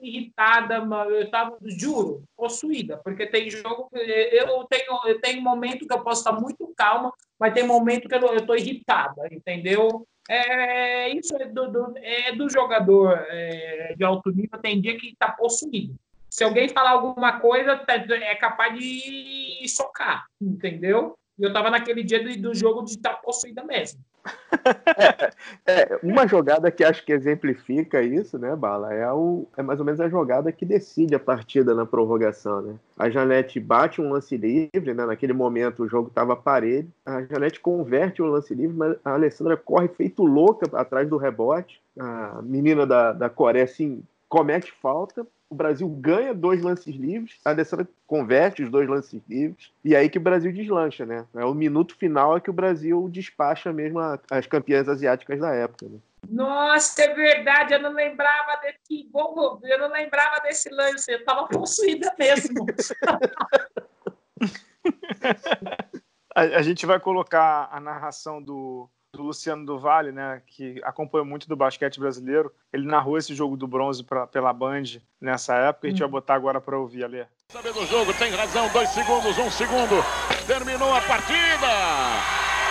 irritada, eu tava, juro, possuída, porque tem jogo, eu tenho, eu tenho momento que eu posso estar muito calma, mas tem momento que eu, tô irritada, entendeu? É, isso é do, do, é do jogador é, de alto nível, tem dia que está possuído. Se alguém falar alguma coisa, tá, é capaz de socar, entendeu? Eu estava naquele dia do, do, jogo de estar tá possuída mesmo. é, uma jogada que acho que exemplifica isso, né, Bala, é, o, é mais ou menos a jogada que decide a partida na prorrogação, né? A Janete bate um lance livre, né? Naquele momento o jogo estava parelho. A Janete converte o um lance livre, mas a Alessandra corre feito louca atrás do rebote. A menina da, da Coreia, assim, comete falta, o Brasil ganha dois lances livres, a Alessandra converte os dois lances livres, e aí que o Brasil deslancha, né? É o minuto final é que o Brasil despacha mesmo a, as campeãs asiáticas da época. Né? Nossa, é verdade, eu não lembrava desse gol, eu não lembrava desse lance, eu estava possuída mesmo. a, a gente vai colocar a narração do, do Luciano do Vale, né, que acompanha muito do basquete brasileiro. Ele narrou esse jogo do bronze pra, pela Band nessa época. A gente vai hum. botar agora para ouvir, Alê. Sabe do jogo, tem razão. Dois segundos, um segundo. Terminou a partida.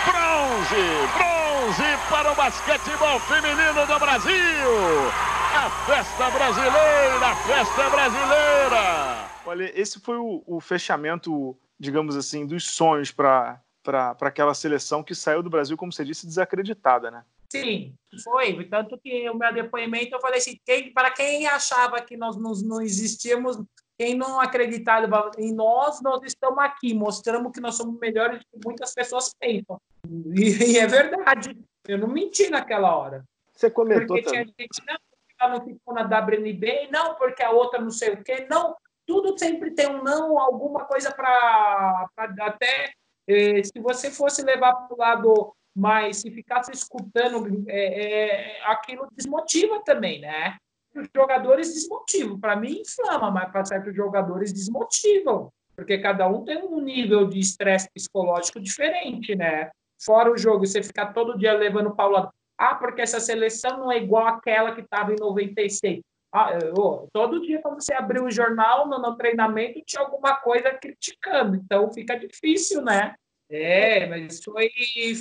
Bronze, bronze para o basquetebol feminino do Brasil. A festa brasileira, a festa brasileira. Olha, esse foi o, o fechamento, digamos assim, dos sonhos para para aquela seleção que saiu do Brasil, como você disse, desacreditada, né? Sim, foi. Tanto que o meu depoimento eu falei assim: quem, para quem achava que nós não, não existíamos, quem não acreditava em nós, nós estamos aqui, mostramos que nós somos melhores do que muitas pessoas pensam. E, e é verdade. Eu não menti naquela hora. Você comentou porque também. tinha gente, não, porque ela não ficou na WNB, não, porque a outra não sei o quê, não. Tudo sempre tem um não, alguma coisa para até se você fosse levar para o lado mais, se ficasse escutando, é, é, aquilo desmotiva também, né? Os jogadores desmotivam. Para mim, inflama, mas para certos jogadores desmotivam, porque cada um tem um nível de estresse psicológico diferente, né? Fora o jogo, você ficar todo dia levando Paulo. Ah, porque essa seleção não é igual àquela que estava em 96. Ah, eu, todo dia, quando você abriu o jornal, no, no, treinamento, tinha alguma coisa criticando. Então, fica difícil, né? É, mas foi,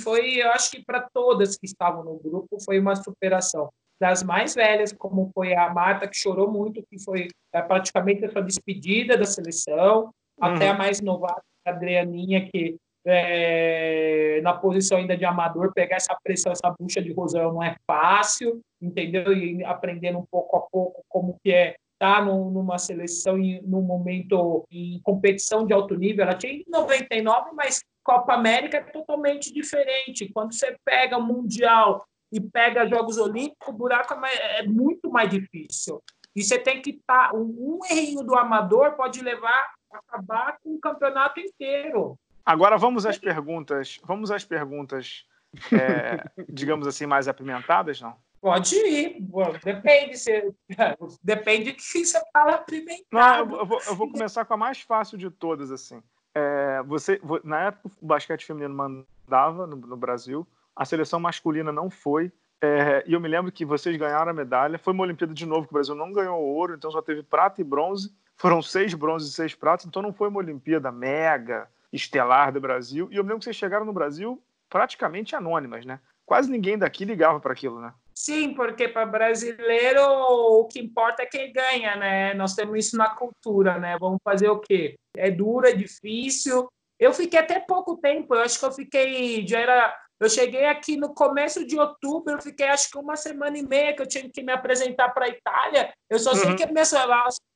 foi eu acho que para todas que estavam no grupo, foi uma superação. Das mais velhas, como foi a Marta, que chorou muito, que foi é, praticamente a sua despedida da seleção, uhum. até a mais novata, a Adrianinha, que é, na posição ainda de amador, pegar essa pressão, essa bucha de rosão não é fácil, entendeu? E aprendendo um pouco a pouco como que é estar tá numa seleção em num momento em competição de alto nível. Ela tinha 99, mas Copa América é totalmente diferente. Quando você pega Mundial e pega Jogos Olímpicos, o buraco é, é muito mais difícil. E você tem que estar. Tá, um errinho do amador pode levar acabar com o campeonato inteiro. Agora vamos às perguntas. Vamos às perguntas, é, digamos assim, mais apimentadas, não? Pode ir. Depende. Se, depende do que você fala apimentado. Não, eu vou, eu vou começar com a mais fácil de todas, assim. É, você, na época, o basquete feminino mandava no, no Brasil, a seleção masculina não foi. É, e eu me lembro que vocês ganharam a medalha. Foi uma Olimpíada de novo que o Brasil não ganhou ouro, então só teve prata e bronze. Foram seis bronzes e seis pratas, então não foi uma Olimpíada mega estelar do Brasil. E eu lembro que vocês chegaram no Brasil praticamente anônimas, né? Quase ninguém daqui ligava para aquilo, né? Sim, porque para brasileiro o que importa é quem ganha, né? Nós temos isso na cultura, né? Vamos fazer o quê? É duro, é difícil. Eu fiquei até pouco tempo, eu acho que eu fiquei, já era, eu cheguei aqui no começo de outubro, eu fiquei acho que uma semana e meia que eu tinha que me apresentar para a Itália. Eu só sei uhum. que minhas,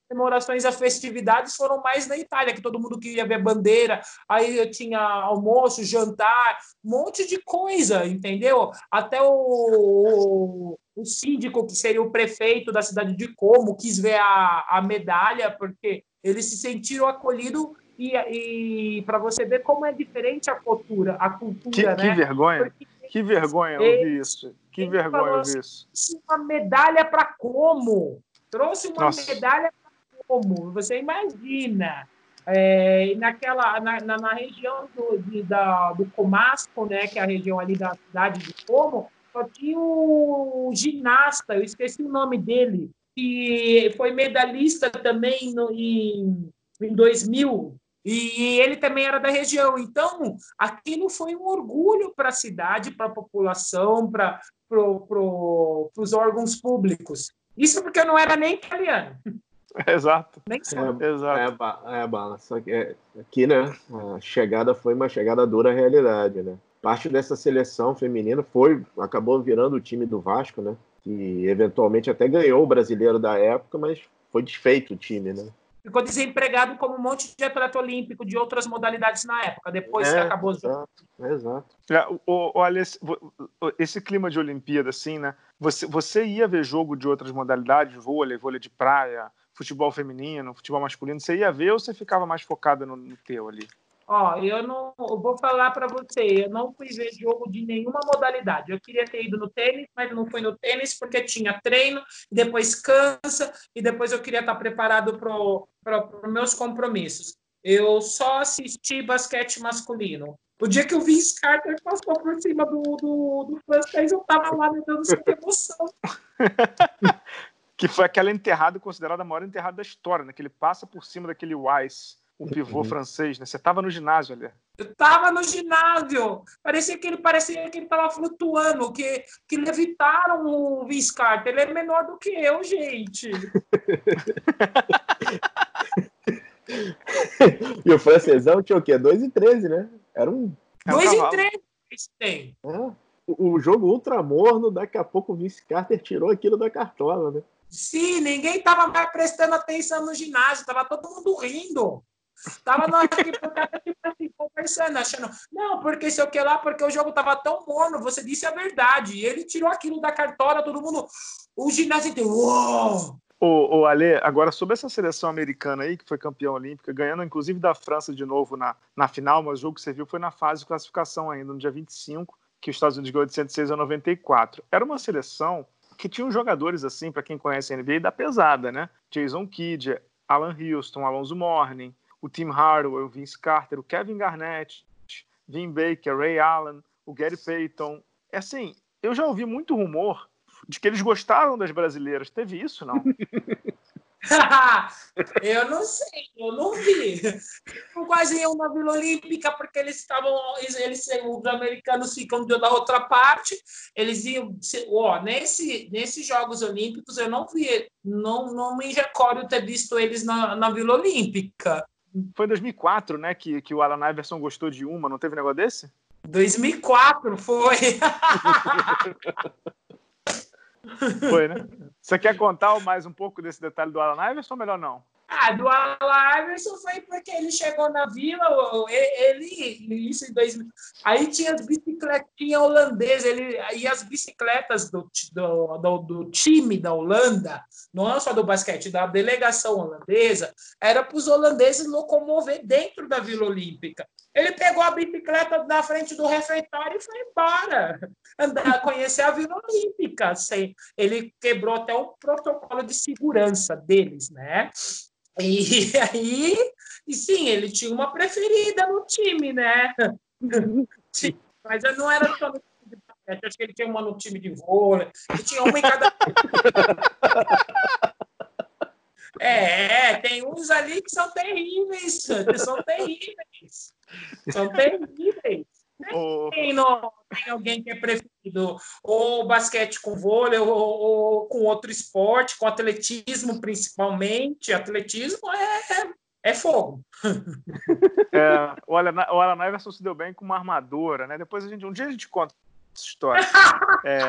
comemorações, as festividades foram mais na Itália, que todo mundo queria ver bandeira, aí eu tinha almoço, jantar, um monte de coisa, entendeu? Até o, o, o síndico, que seria o prefeito da cidade de Como, quis ver a, a medalha, porque eles se sentiram acolhidos e, e para você ver como é diferente a cultura, a cultura, que, né? Que vergonha, porque que vergonha ouvir isso, que vergonha ouvir isso. Uma medalha para como? Trouxe uma Nossa. medalha como? Você imagina. É, naquela, na, na, na região do, de, da, do Comasco, né, que é a região ali da cidade de Como, só tinha o ginasta, eu esqueci o nome dele, que foi medalhista também no, em, em 2000, e ele também era da região. Então, aquilo foi um orgulho para a cidade, para a população, para pro, pro, os órgãos públicos. Isso porque eu não era nem italiano. Exato. Nem É, Exato. É, é, bala. Só que é, aqui, né, a chegada foi uma chegada dura à realidade, né? parte dessa seleção feminina foi acabou virando o time do Vasco, né? Que eventualmente até ganhou o brasileiro da época, mas foi desfeito o time, né? Ficou desempregado como um monte de atleta olímpico de outras modalidades na época, depois é, acabou. Exato, exato. É, olha, esse, esse clima de Olimpíada, assim, né? Você, você ia ver jogo de outras modalidades, vôlei, vôlei de praia, futebol feminino, futebol masculino, você ia ver ou você ficava mais focado no, no teu ali? Ó, eu não eu vou falar para você, eu não fui ver jogo de nenhuma modalidade. Eu queria ter ido no tênis, mas não fui no tênis porque tinha treino, depois cansa e depois eu queria estar preparado para os meus compromissos. Eu só assisti basquete masculino. O dia que o Vince Carter passou por cima do, do, do francês, eu tava lá, meu Deus do céu, que emoção. que foi aquela enterrada considerada a maior enterrada da história, né? Que ele passa por cima daquele Wise um pivô uhum. francês, né? Você estava no ginásio ali. Eu estava no ginásio. Parecia que ele parecia que ele estava flutuando, que, que levitaram o Vince Carter. Ele é menor do que eu, gente. e o francesão tinha o quê? 2 e 13, né? Era um. 2 e 13 tem. É. O jogo ultramorno, daqui a pouco o Vince Carter tirou aquilo da cartola, né? Sim, ninguém estava mais prestando atenção no ginásio, estava todo mundo rindo. Tava nós aqui assim, conversando, achando, não, porque sei o que lá, porque o jogo tava tão morno, você disse a verdade. Ele tirou aquilo da cartola, todo mundo. O ginásio deu. Uou! Ô, ô agora sobre essa seleção americana aí, que foi campeã olímpica, ganhando inclusive da França de novo na, na final, mas o jogo que você viu foi na fase de classificação ainda, no dia 25, que os Estados Unidos ganhou de 106 a 94. Era uma seleção que tinha jogadores assim, para quem conhece a NBA, da pesada, né? Jason Kidd, Alan Houston, Alonso Mourning, o Tim Hardaway, o Vince Carter, o Kevin Garnett, Vin Baker, Ray Allen, o Gary Payton. É assim, eu já ouvi muito rumor de que eles gostaram das brasileiras. Teve isso, não? eu não sei, eu não vi. Quase iam na Vila Olímpica porque eles estavam, eles, os americanos ficam da outra parte. Eles iam, ó, nesse, nesses Jogos Olímpicos eu não vi, não, não me recordo ter visto eles na, na Vila Olímpica. Foi em 2004, né, que, que o Alan Iverson gostou de uma, não teve negócio desse? 2004 foi. foi, né? Você quer contar mais um pouco desse detalhe do Alan Iverson ou melhor não? Ah, do Alan Iverson foi porque ele chegou na vila, ele, isso em 2000. Aí tinha as bicicletinhas holandesas, ele, e as bicicletas do, do, do, do, time da Holanda, não só do basquete, da delegação holandesa, era para os holandeses locomover dentro da Vila Olímpica. Ele pegou a bicicleta na frente do refeitório e foi embora andar, conhecer a Vila Olímpica. Ele quebrou até o protocolo de segurança deles, né? E aí, e sim, ele tinha uma preferida no time, né? Sim, mas não era só no time de basquete, acho que ele tinha uma no time de vôlei, ele tinha uma em cada. É, tem uns ali que são terríveis, são terríveis. São terríveis. Tem, no, tem alguém que é preferido ou basquete com vôlei ou, ou, com outro esporte, com atletismo principalmente. Atletismo é, é fogo. É, o Alan Iverson se deu bem com uma armadura, né? Depois a gente, um dia a gente conta essa história. É,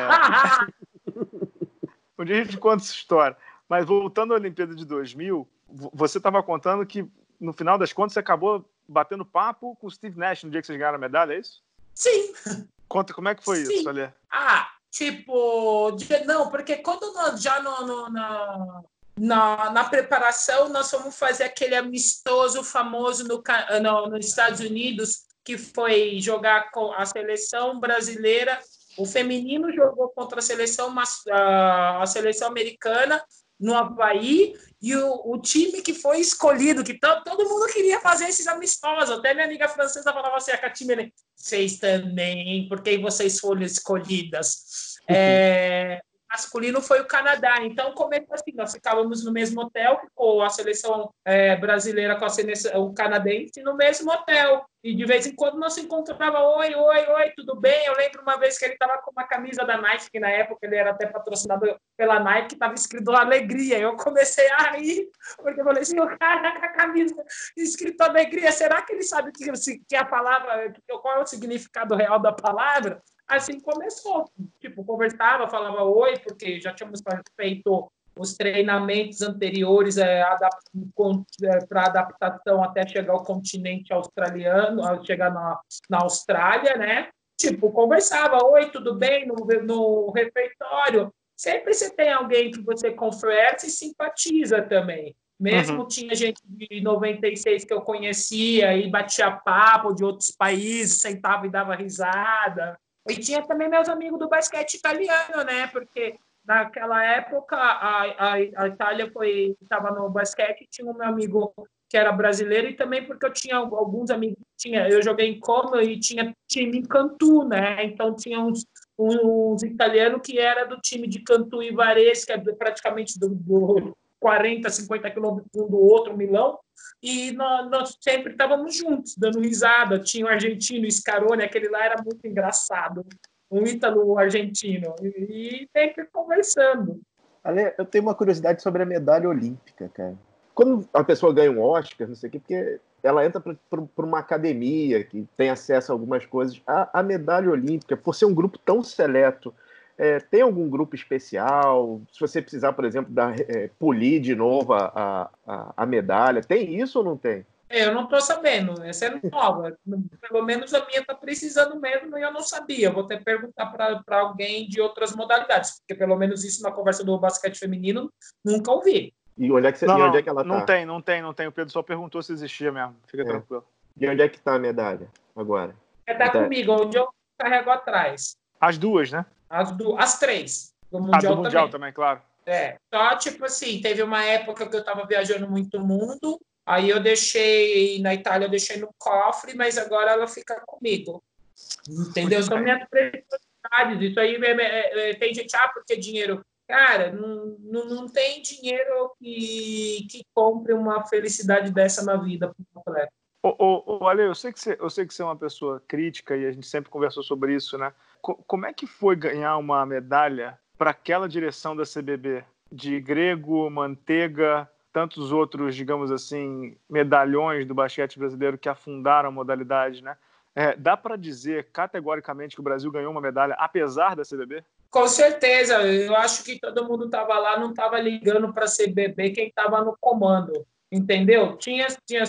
um dia a gente conta essa história. Mas voltando à Olimpíada de 2000, você estava contando que no final das contas você acabou batendo papo com o Steve Nash no dia que vocês ganharam a medalha, é isso? Sim. Conta como é que foi Sim. isso, ali. Ah, tipo, não, porque quando nós já no, no, na, na, na, preparação nós fomos fazer aquele amistoso famoso no, no, nos Estados Unidos, que foi jogar com a seleção brasileira. O feminino jogou contra a seleção, a, a seleção americana no Havaí e o, o, time que foi escolhido, que todo mundo queria fazer esses amistosos. Até minha amiga francesa falava assim: a time, vocês também, porque vocês foram escolhidas. Uhum. É, masculino foi o Canadá. Então, começou assim: nós ficávamos no mesmo hotel, ficou a seleção é, brasileira com a seleção canadense no mesmo hotel. E de vez em quando nós se encontrava, oi, oi, oi, tudo bem? Eu lembro uma vez que ele estava com uma camisa da Nike, que na época ele era até patrocinado pela Nike, estava escrito Alegria. Eu comecei a rir, porque eu falei assim, o cara com a camisa escrito Alegria, será que ele sabe que, que a palavra, qual é o significado real da palavra? Assim começou. Tipo, conversava, falava oi, porque já tínhamos feito os treinamentos anteriores é, é, para adaptação até chegar ao continente australiano, chegar na, na Austrália, né? Tipo, conversava, oi, tudo bem? No, no refeitório. Sempre você tem alguém que você conversa e simpatiza também. Mesmo uhum. tinha gente de 96 que eu conhecia e batia papo de outros países, sentava e dava risada. E tinha também meus amigos do basquete italiano, né? Porque naquela época a, a, a Itália foi estava no basquete tinha um meu amigo que era brasileiro e também porque eu tinha alguns amigos tinha eu joguei em Como e tinha time em Cantu né então tinha uns, uns italianos que era do time de Cantu e Varese que é praticamente do, do 40 50 quilômetros um do outro Milão e nós, nós sempre estávamos juntos dando risada tinha o um argentino Scarone aquele lá era muito engraçado um ítalo argentino, e sempre conversando. Ale, eu tenho uma curiosidade sobre a medalha olímpica, cara. Quando a pessoa ganha um Oscar, não sei o quê, porque ela entra para uma academia que tem acesso a algumas coisas. A, a medalha olímpica, por ser um grupo tão seleto, é, tem algum grupo especial? Se você precisar, por exemplo, dar, é, polir de novo a, a, a medalha, tem isso ou não tem? É, eu não estou sabendo, essa é nova. Pelo menos a minha está precisando mesmo e eu não sabia. vou até perguntar para alguém de outras modalidades, porque pelo menos isso na conversa do basquete feminino nunca ouvi. E onde é que, você, não, onde é que ela está? Não tem, não tem, não tem. O Pedro só perguntou se existia mesmo. Fica é. tranquilo. E onde é que está a medalha agora? Está tá comigo, onde eu carrego atrás. As duas, né? As, du as três. Do Mundial, ah, do mundial também. também, claro. É, só tipo assim, teve uma época que eu estava viajando muito mundo, Aí eu deixei, na Itália eu deixei no cofre, mas agora ela fica comigo. Entendeu? São minhas prioridades. Isso aí é, é, é, tem gente, ah, porque dinheiro. Cara, não, não, não tem dinheiro que, que compre uma felicidade dessa na vida para um atleta. Ô, ô, ô, Ale, eu sei, que você, eu sei que você é uma pessoa crítica e a gente sempre conversou sobre isso, né? Como é que foi ganhar uma medalha para aquela direção da CBB? De Grego, Manteiga, tantos outros, digamos assim, medalhões do basquete brasileiro que afundaram a modalidade, né? É, dá para dizer categoricamente que o Brasil ganhou uma medalha apesar da CBB? Com certeza, eu acho que todo mundo estava lá, não estava ligando para a CBB quem estava no comando, entendeu? Tinha, tinha,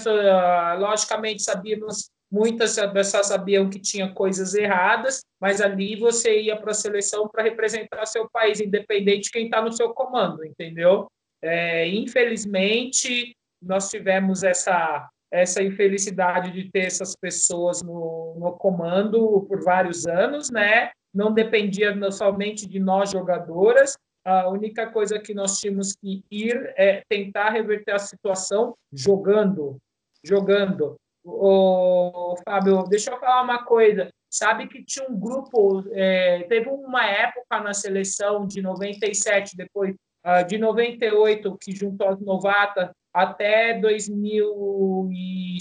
logicamente sabíamos muitas pessoas sabiam que tinha coisas erradas, mas ali você ia para a seleção para representar seu país, independente de quem está no seu comando, entendeu? É, infelizmente, nós tivemos essa, essa infelicidade de ter essas pessoas no, no comando por vários anos, né? Não dependia somente de nós jogadoras. A única coisa que nós tínhamos que ir é tentar reverter a situação jogando, jogando. O Fábio, deixa eu falar uma coisa. Sabe que tinha um grupo, é, teve uma época na seleção de 97, depois uh, de 98, que juntou as novatas, até 2000 e,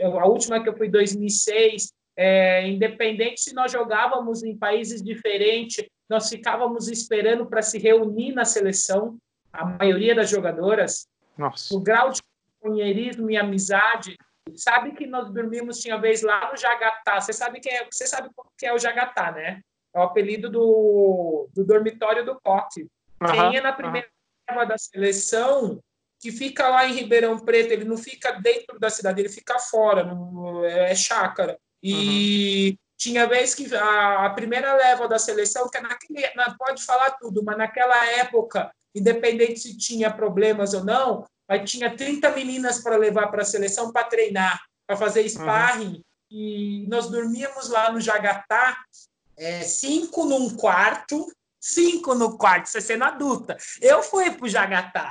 a última que eu fui 2006, é, independente se nós jogávamos em países diferentes, nós ficávamos esperando para se reunir na seleção, a maioria das jogadoras. Nossa. O grau de companheirismo e amizade. Sabe que nós dormimos, tinha vez lá no Jagatá. Você sabe que é, você sabe o que é o Jagatá, né? É o apelido do, do dormitório do Coque. Quem é na primeira uhum. leva da seleção que fica lá em Ribeirão Preto, ele não fica dentro da cidade, ele fica fora, no, é chácara. E uhum. tinha vez que a, a, primeira leva da seleção, que é naquele, não pode falar tudo, mas naquela época, independente se tinha problemas ou não, mas tinha 30 meninas para levar para a seleção para treinar, para fazer sparring. Uhum. E nós dormíamos lá no Jagatá, é, cinco num quarto, cinco no quarto, você sendo adulta. Eu fui para o Jagatá,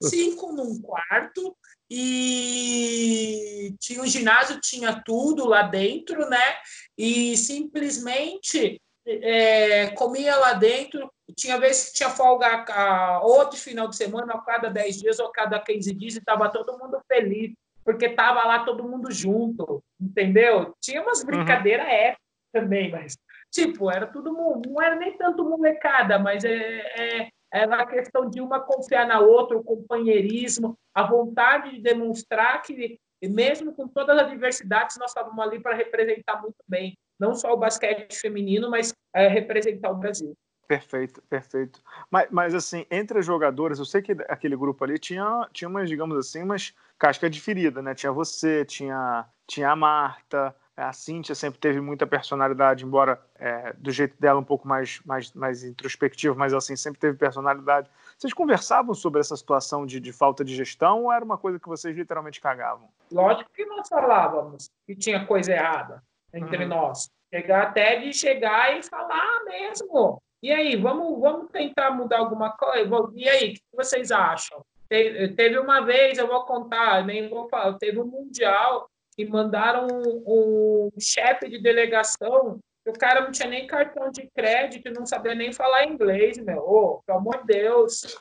cinco num quarto, e tinha um ginásio, tinha tudo lá dentro, né? E simplesmente é, comia lá dentro. Tinha vezes que tinha folga a, ou de final de semana, a cada 10 dias ou a cada 15 dias, e estava todo mundo feliz. porque tava lá todo mundo junto, entendeu? Tinha umas brincadeiras uhum. épicas também, mas tipo, era tudo não era nem tanto molecada, mas é, é era a questão de uma confiar na outra, o companheirismo, a vontade de demonstrar que mesmo com todas as diversidades, nós estávamos ali para representar muito bem, não só o basquete feminino, mas é, representar o Brasil. Perfeito, perfeito. Mas, mas assim, entre as jogadoras, eu sei que aquele grupo ali tinha, tinha umas, digamos assim, umas casca de ferida, né? Tinha você, tinha, tinha a Marta, a Cíntia sempre teve muita personalidade, embora é, do jeito dela um pouco mais, mais, mais introspectivo, mas assim, sempre teve personalidade. Vocês conversavam sobre essa situação de, de falta de gestão ou era uma coisa que vocês literalmente cagavam? Lógico que nós falávamos que tinha coisa errada entre uhum. nós. Chegar até de chegar e falar mesmo. E aí, vamos, vamos tentar mudar alguma coisa? E aí, o que vocês acham? Teve uma vez, eu vou contar, nem vou falar, teve um mundial e mandaram um, um chefe de delegação o cara não tinha nem cartão de crédito, não sabia nem falar inglês, meu. Oh, pelo amor de Deus.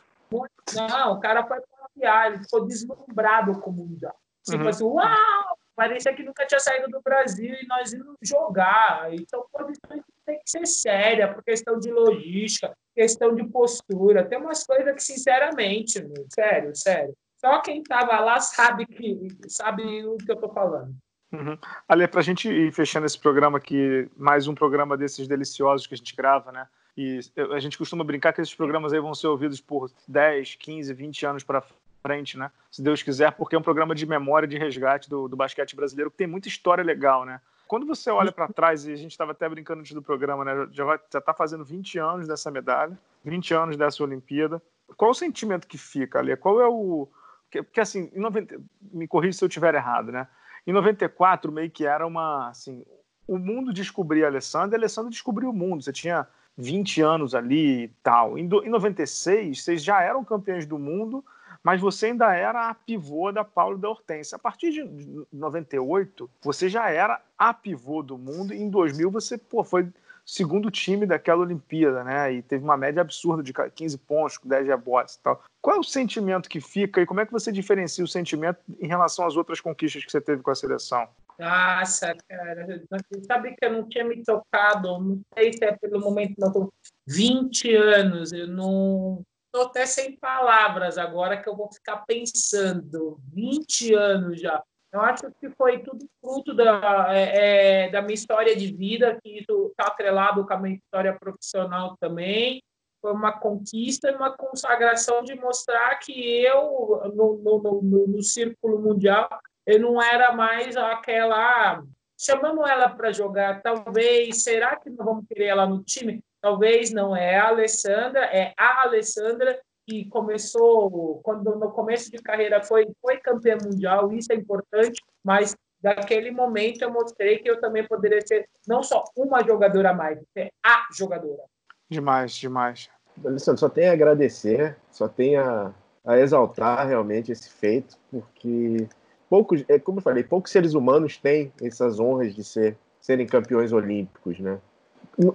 Não, o cara foi para ele ficou deslumbrado com o Mundial. Tipo uhum. assim, uau! Parecia que nunca tinha saído do Brasil e nós íamos jogar. Então, posições tem que ser séria, por questão de logística, questão de postura. Tem umas coisas que, sinceramente, meu, sério, sério. Só quem estava lá sabe que sabe o que eu estou falando. Uhum. Ali, para a gente ir fechando esse programa aqui, mais um programa desses deliciosos que a gente grava, né? E a gente costuma brincar que esses programas aí vão ser ouvidos por 10, 15, 20 anos para frente, né? Se Deus quiser, porque é um programa de memória, de resgate do, do basquete brasileiro, que tem muita história legal, né? Quando você olha para trás, e a gente estava até brincando antes do programa, né? Já, vai, já tá fazendo 20 anos dessa medalha, 20 anos dessa Olimpíada. Qual o sentimento que fica ali? Qual é o. Porque, assim, 90... me corrija se eu estiver errado, né? Em 94, meio que era uma. Assim, o mundo descobria a Alessandra e a Alessandra descobriu o mundo. Você tinha 20 anos ali e tal. Em 96, vocês já eram campeões do mundo mas você ainda era a pivô da Paulo da Hortência. A partir de 98, você já era a pivô do mundo, e em 2000 você pô, foi segundo time daquela Olimpíada, né? E teve uma média absurda de 15 pontos, 10 rebotes e tal. Qual é o sentimento que fica e como é que você diferencia o sentimento em relação às outras conquistas que você teve com a seleção? Nossa, cara, sabe que eu não tinha me tocado, não sei se é pelo momento, não, 20 anos, eu não, estou até sem palavras agora que eu vou ficar pensando. 20 anos já. Eu acho que foi tudo fruto da, é, é da minha história de vida, que isso está atrelado com a minha história profissional também. Foi uma conquista e uma consagração de mostrar que eu, no, no, no, no círculo mundial, eu não era mais aquela. Chamando ela para jogar, talvez, será que não vamos querer ela no time? Talvez não é a Alessandra, é a Alessandra que começou, quando no começo de carreira foi, foi campeã mundial, isso é importante, mas daquele momento eu mostrei que eu também poderia ser não só uma jogadora a mais, é a jogadora. Demais, demais. Alessandro, só tem a agradecer, só tem a, a exaltar realmente esse feito, porque poucos, é como eu falei, poucos seres humanos têm essas honras de ser, serem campeões olímpicos, né?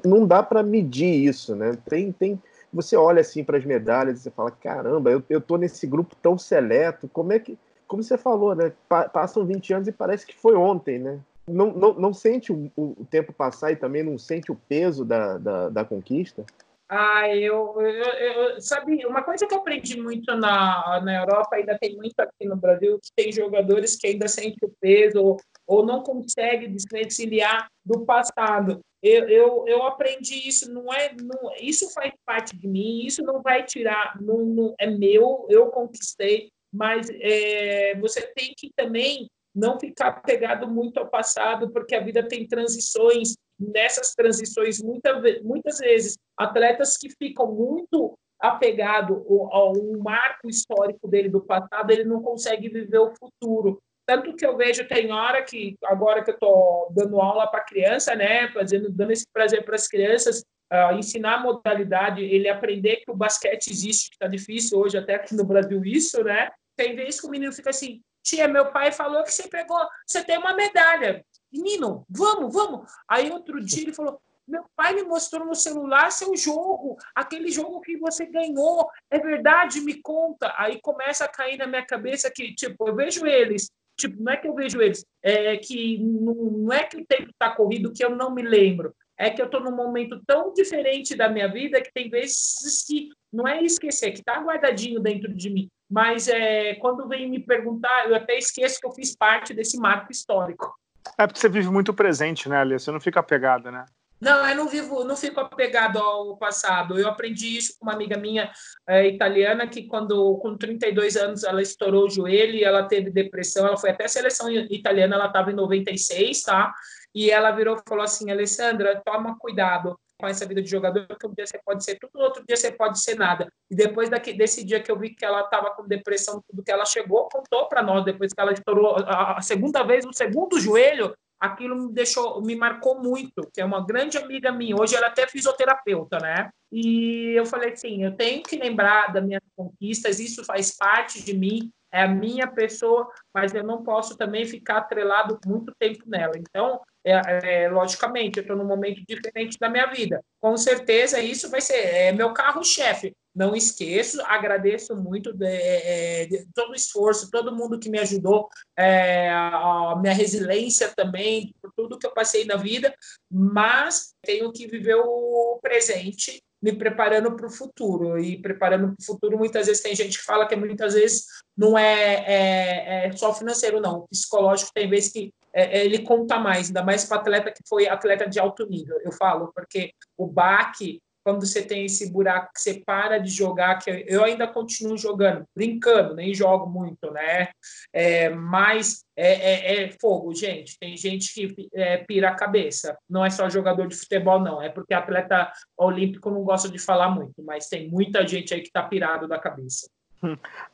Não dá para medir isso, né? Tem, tem, você olha assim para as medalhas e você fala, caramba, eu, eu tô nesse grupo tão seleto, como é que, como você falou, né? Passam 20 anos e parece que foi ontem, né? Não, não, não sente o, o tempo passar e também não sente o peso da, da, da conquista? Ah, eu, eu, eu, sabe, uma coisa que eu aprendi muito na, na Europa, ainda tem muito aqui no Brasil, que tem jogadores que ainda sentem o peso ou, ou não conseguem desvencilhar do passado. Eu, eu, eu aprendi isso, não é, não, isso faz parte de mim, isso não vai tirar, não, não é meu, eu conquistei, mas é, você tem que também não ficar pegado muito ao passado, porque a vida tem transições, nessas transições, muita, muitas vezes, atletas que ficam muito apegado ao, ao marco histórico dele do passado, ele não consegue viver o futuro. Tanto que eu vejo, tem hora que, agora que eu estou dando aula para criança, né, fazendo, dando esse prazer para as crianças, uh, ensinar a modalidade, ele aprender que o basquete existe, que está difícil hoje, até aqui no Brasil, isso, né? Tem vezes que o menino fica assim, tia, meu pai falou que você pegou, você tem uma medalha. Menino, vamos, vamos. Aí outro dia ele falou, meu pai me mostrou no celular seu jogo, aquele jogo que você ganhou. É verdade? Me conta. Aí começa a cair na minha cabeça que, tipo, eu vejo eles tipo, não é que eu vejo eles, é que não, não é que o tempo está corrido que eu não me lembro, é que eu estou num momento tão diferente da minha vida que tem vezes que não é esquecer, que está guardadinho dentro de mim, mas é, quando vem me perguntar, eu até esqueço que eu fiz parte desse marco histórico. É porque você vive muito presente, né, Alice? Você não fica apegada, né? Não, eu não vivo, não fico apegado ao passado. Eu aprendi isso com uma amiga minha é, italiana que quando com 32 anos ela estourou o joelho e ela teve depressão, ela foi até a seleção italiana, ela estava em 96, tá? E ela virou e falou assim: Alessandra, toma cuidado com essa vida de jogador, porque um dia você pode ser tudo, outro dia você pode ser nada. E depois daqui, desse dia que eu vi que ela estava com depressão, tudo que ela chegou, contou para nós, depois que ela estourou a, a segunda vez, o segundo joelho, aquilo me deixou, me marcou muito, que é uma grande amiga minha. Hoje ela é até fisioterapeuta, né? E eu falei assim, eu tenho que lembrar das minhas conquistas, isso faz parte de mim, é a minha pessoa, mas eu não posso também ficar atrelado muito tempo nela. Então, é, é, logicamente, eu estou num momento diferente da minha vida. Com certeza, isso vai ser é, meu carro-chefe. Não esqueço, agradeço muito de, é, de, todo o esforço, todo mundo que me ajudou, é, a, minha resiliência também, por tudo que eu passei na vida, mas tenho que viver o presente me preparando para o futuro. E preparando para o futuro, muitas vezes tem gente que fala que muitas vezes não é, é, é só financeiro, não. Psicológico tem vezes que é, é ele conta mais, ainda mais para atleta que foi atleta de alto nível. Eu falo, porque o baque quando você tem esse buraco que você para de jogar, que eu ainda continuo jogando, brincando, nem jogo muito, né? É, mas é, é, é fogo, gente. Tem gente que é, pira a cabeça. Não é só jogador de futebol, não. É porque atleta olímpico não gosta de falar muito, mas tem muita gente aí que está pirado da cabeça.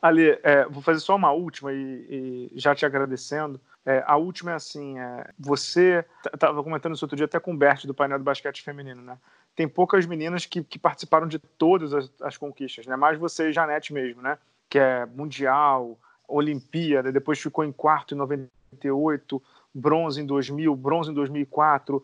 Ali, é, vou fazer só uma última e, e já te agradecendo. É, a última é assim: é, você estava comentando isso outro dia até com o Bert do painel do basquete feminino, né? Tem poucas meninas que, que participaram de todas as, as, conquistas, né? Mais você e Janete mesmo, né? Que é Mundial, Olimpíada, depois ficou em quarto em 98, bronze em 2000, bronze em 2004,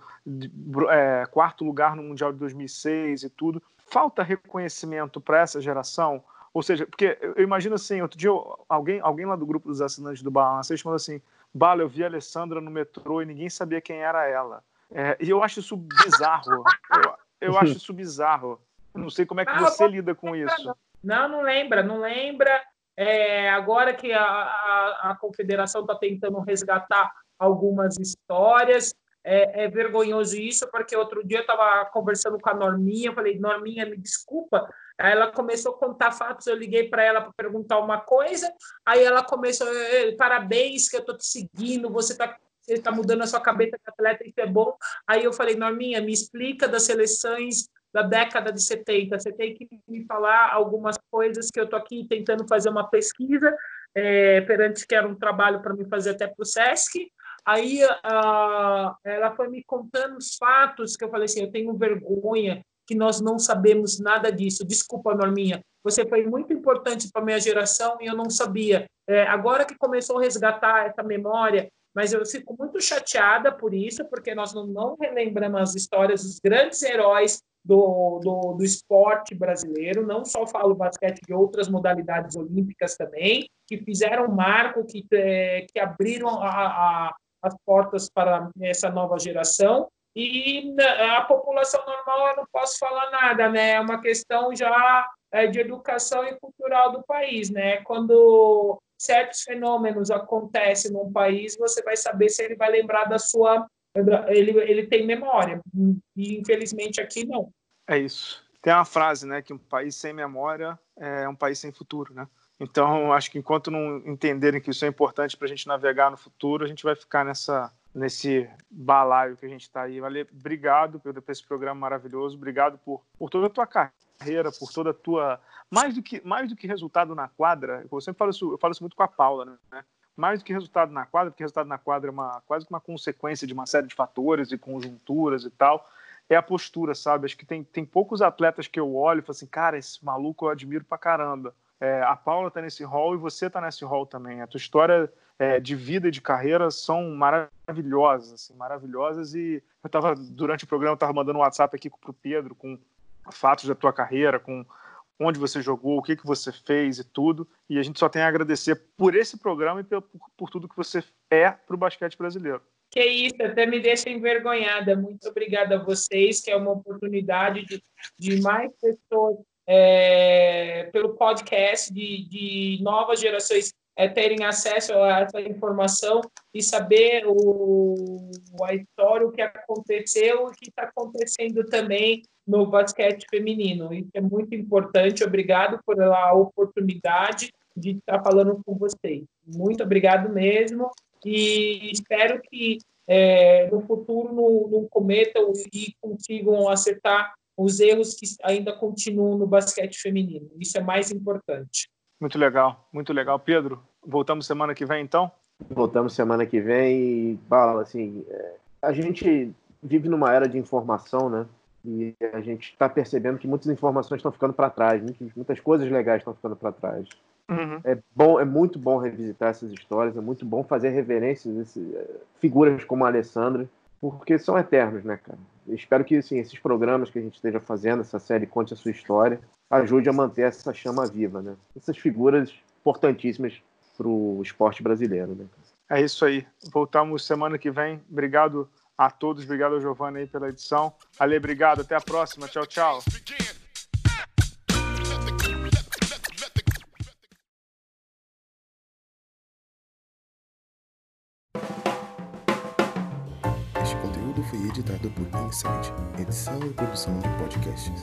é, quarto lugar no Mundial de 2006 e tudo. Falta reconhecimento para essa geração? Ou seja, porque eu imagino assim, outro dia alguém, alguém lá do grupo dos assinantes do Balance falou assim, Bala, eu vi a Alessandra no metrô e ninguém sabia quem era ela. É, e eu acho isso bizarro. Eu, eu acho isso bizarro. Não sei como é que você lida com isso. Não, não lembra, não lembra. É, agora que a, a, a confederação está tentando resgatar algumas histórias, é, é, vergonhoso isso, porque outro dia eu estava conversando com a Norminha, falei, Norminha, me desculpa. Aí ela começou a contar fatos, eu liguei para ela para perguntar uma coisa, aí ela começou, parabéns que eu estou te seguindo, você está você está mudando a sua cabeça de atleta, isso é bom. Aí eu falei, Norminha, me explica das seleções da década de 70. Você tem que me falar algumas coisas que eu estou aqui tentando fazer uma pesquisa, é, perante que era um trabalho para me fazer até para o SESC. Aí uh, ela foi me contando os fatos que eu falei assim, eu tenho vergonha que nós não sabemos nada disso. Desculpa, Norminha, você foi muito importante para minha geração e eu não sabia. É, agora que começou a resgatar essa memória, mas eu fico muito chateada por isso, porque nós não, não relembramos as histórias dos grandes heróis do, do, do, esporte brasileiro, não só falo basquete de outras modalidades olímpicas também, que fizeram marco, que, é, que abriram a, a, as portas para essa nova geração. E a população normal, eu não posso falar nada, né? É uma questão já é, de educação e cultural do país, né? Quando certos fenômenos acontecem num país, você vai saber se ele vai lembrar da sua. Ele, ele tem memória. E infelizmente aqui não. É isso. Tem uma frase, né? Que um país sem memória é um país sem futuro, né? Então, acho que enquanto não entenderem que isso é importante para a gente navegar no futuro, a gente vai ficar nessa, nesse balaio que a gente está aí. Valeu, obrigado por esse programa maravilhoso, obrigado por, por toda a tua carreira, por toda a tua. Mais do que, mais do que resultado na quadra, eu sempre falo isso, eu falo isso muito com a Paula, né? Mais do que resultado na quadra, porque resultado na quadra é uma, quase que uma consequência de uma série de fatores e conjunturas e tal, é a postura, sabe? Acho que tem, tem poucos atletas que eu olho e falo assim, cara, esse maluco eu admiro pra caramba é, a Paula está nesse rol e você está nesse rol também. A tua história é, de vida e de carreira são maravilhosas, assim, maravilhosas. E eu estava, durante o programa, estava mandando um WhatsApp aqui para o Pedro com fatos da tua carreira, com onde você jogou, o que, que você fez e tudo. E a gente só tem a agradecer por esse programa e por, por tudo que você é para o basquete brasileiro. Que isso, até me deixa envergonhada. Muito obrigada a vocês, que é uma oportunidade de, de mais pessoas é, pelo podcast, de, de novas gerações é, terem acesso a essa informação e saber o, a história, o que aconteceu e o que está acontecendo também no basquete feminino. Isso é muito importante. Obrigado por a oportunidade de estar falando com vocês. Muito obrigado mesmo e espero que é, no futuro não, não cometam e consigam acertar os erros que ainda continuam no basquete feminino. Isso é mais importante. Muito legal, muito legal. Pedro, voltamos semana que vem então? Voltamos semana que vem e, Bala, assim, é, a gente vive numa era de informação, né? E a gente está percebendo que muitas informações estão ficando para trás, muitas, coisas legais estão ficando para trás. Uhum. É bom, é muito bom revisitar essas histórias, é muito bom fazer reverências a esse, é, figuras como a Alessandra, porque são eternos, né, cara? Eu espero que assim, esses programas que a gente esteja fazendo, essa série Conte a Sua História, ajude a manter essa chama viva, né? Essas figuras importantíssimas para o esporte brasileiro, né? É isso aí. Voltamos semana que vem. Obrigado a todos. Obrigado ao Giovanni aí pela edição. Ale, obrigado. Até a próxima. Tchau, tchau. Este conteúdo foi editado por Insight, edição e produção de podcasts.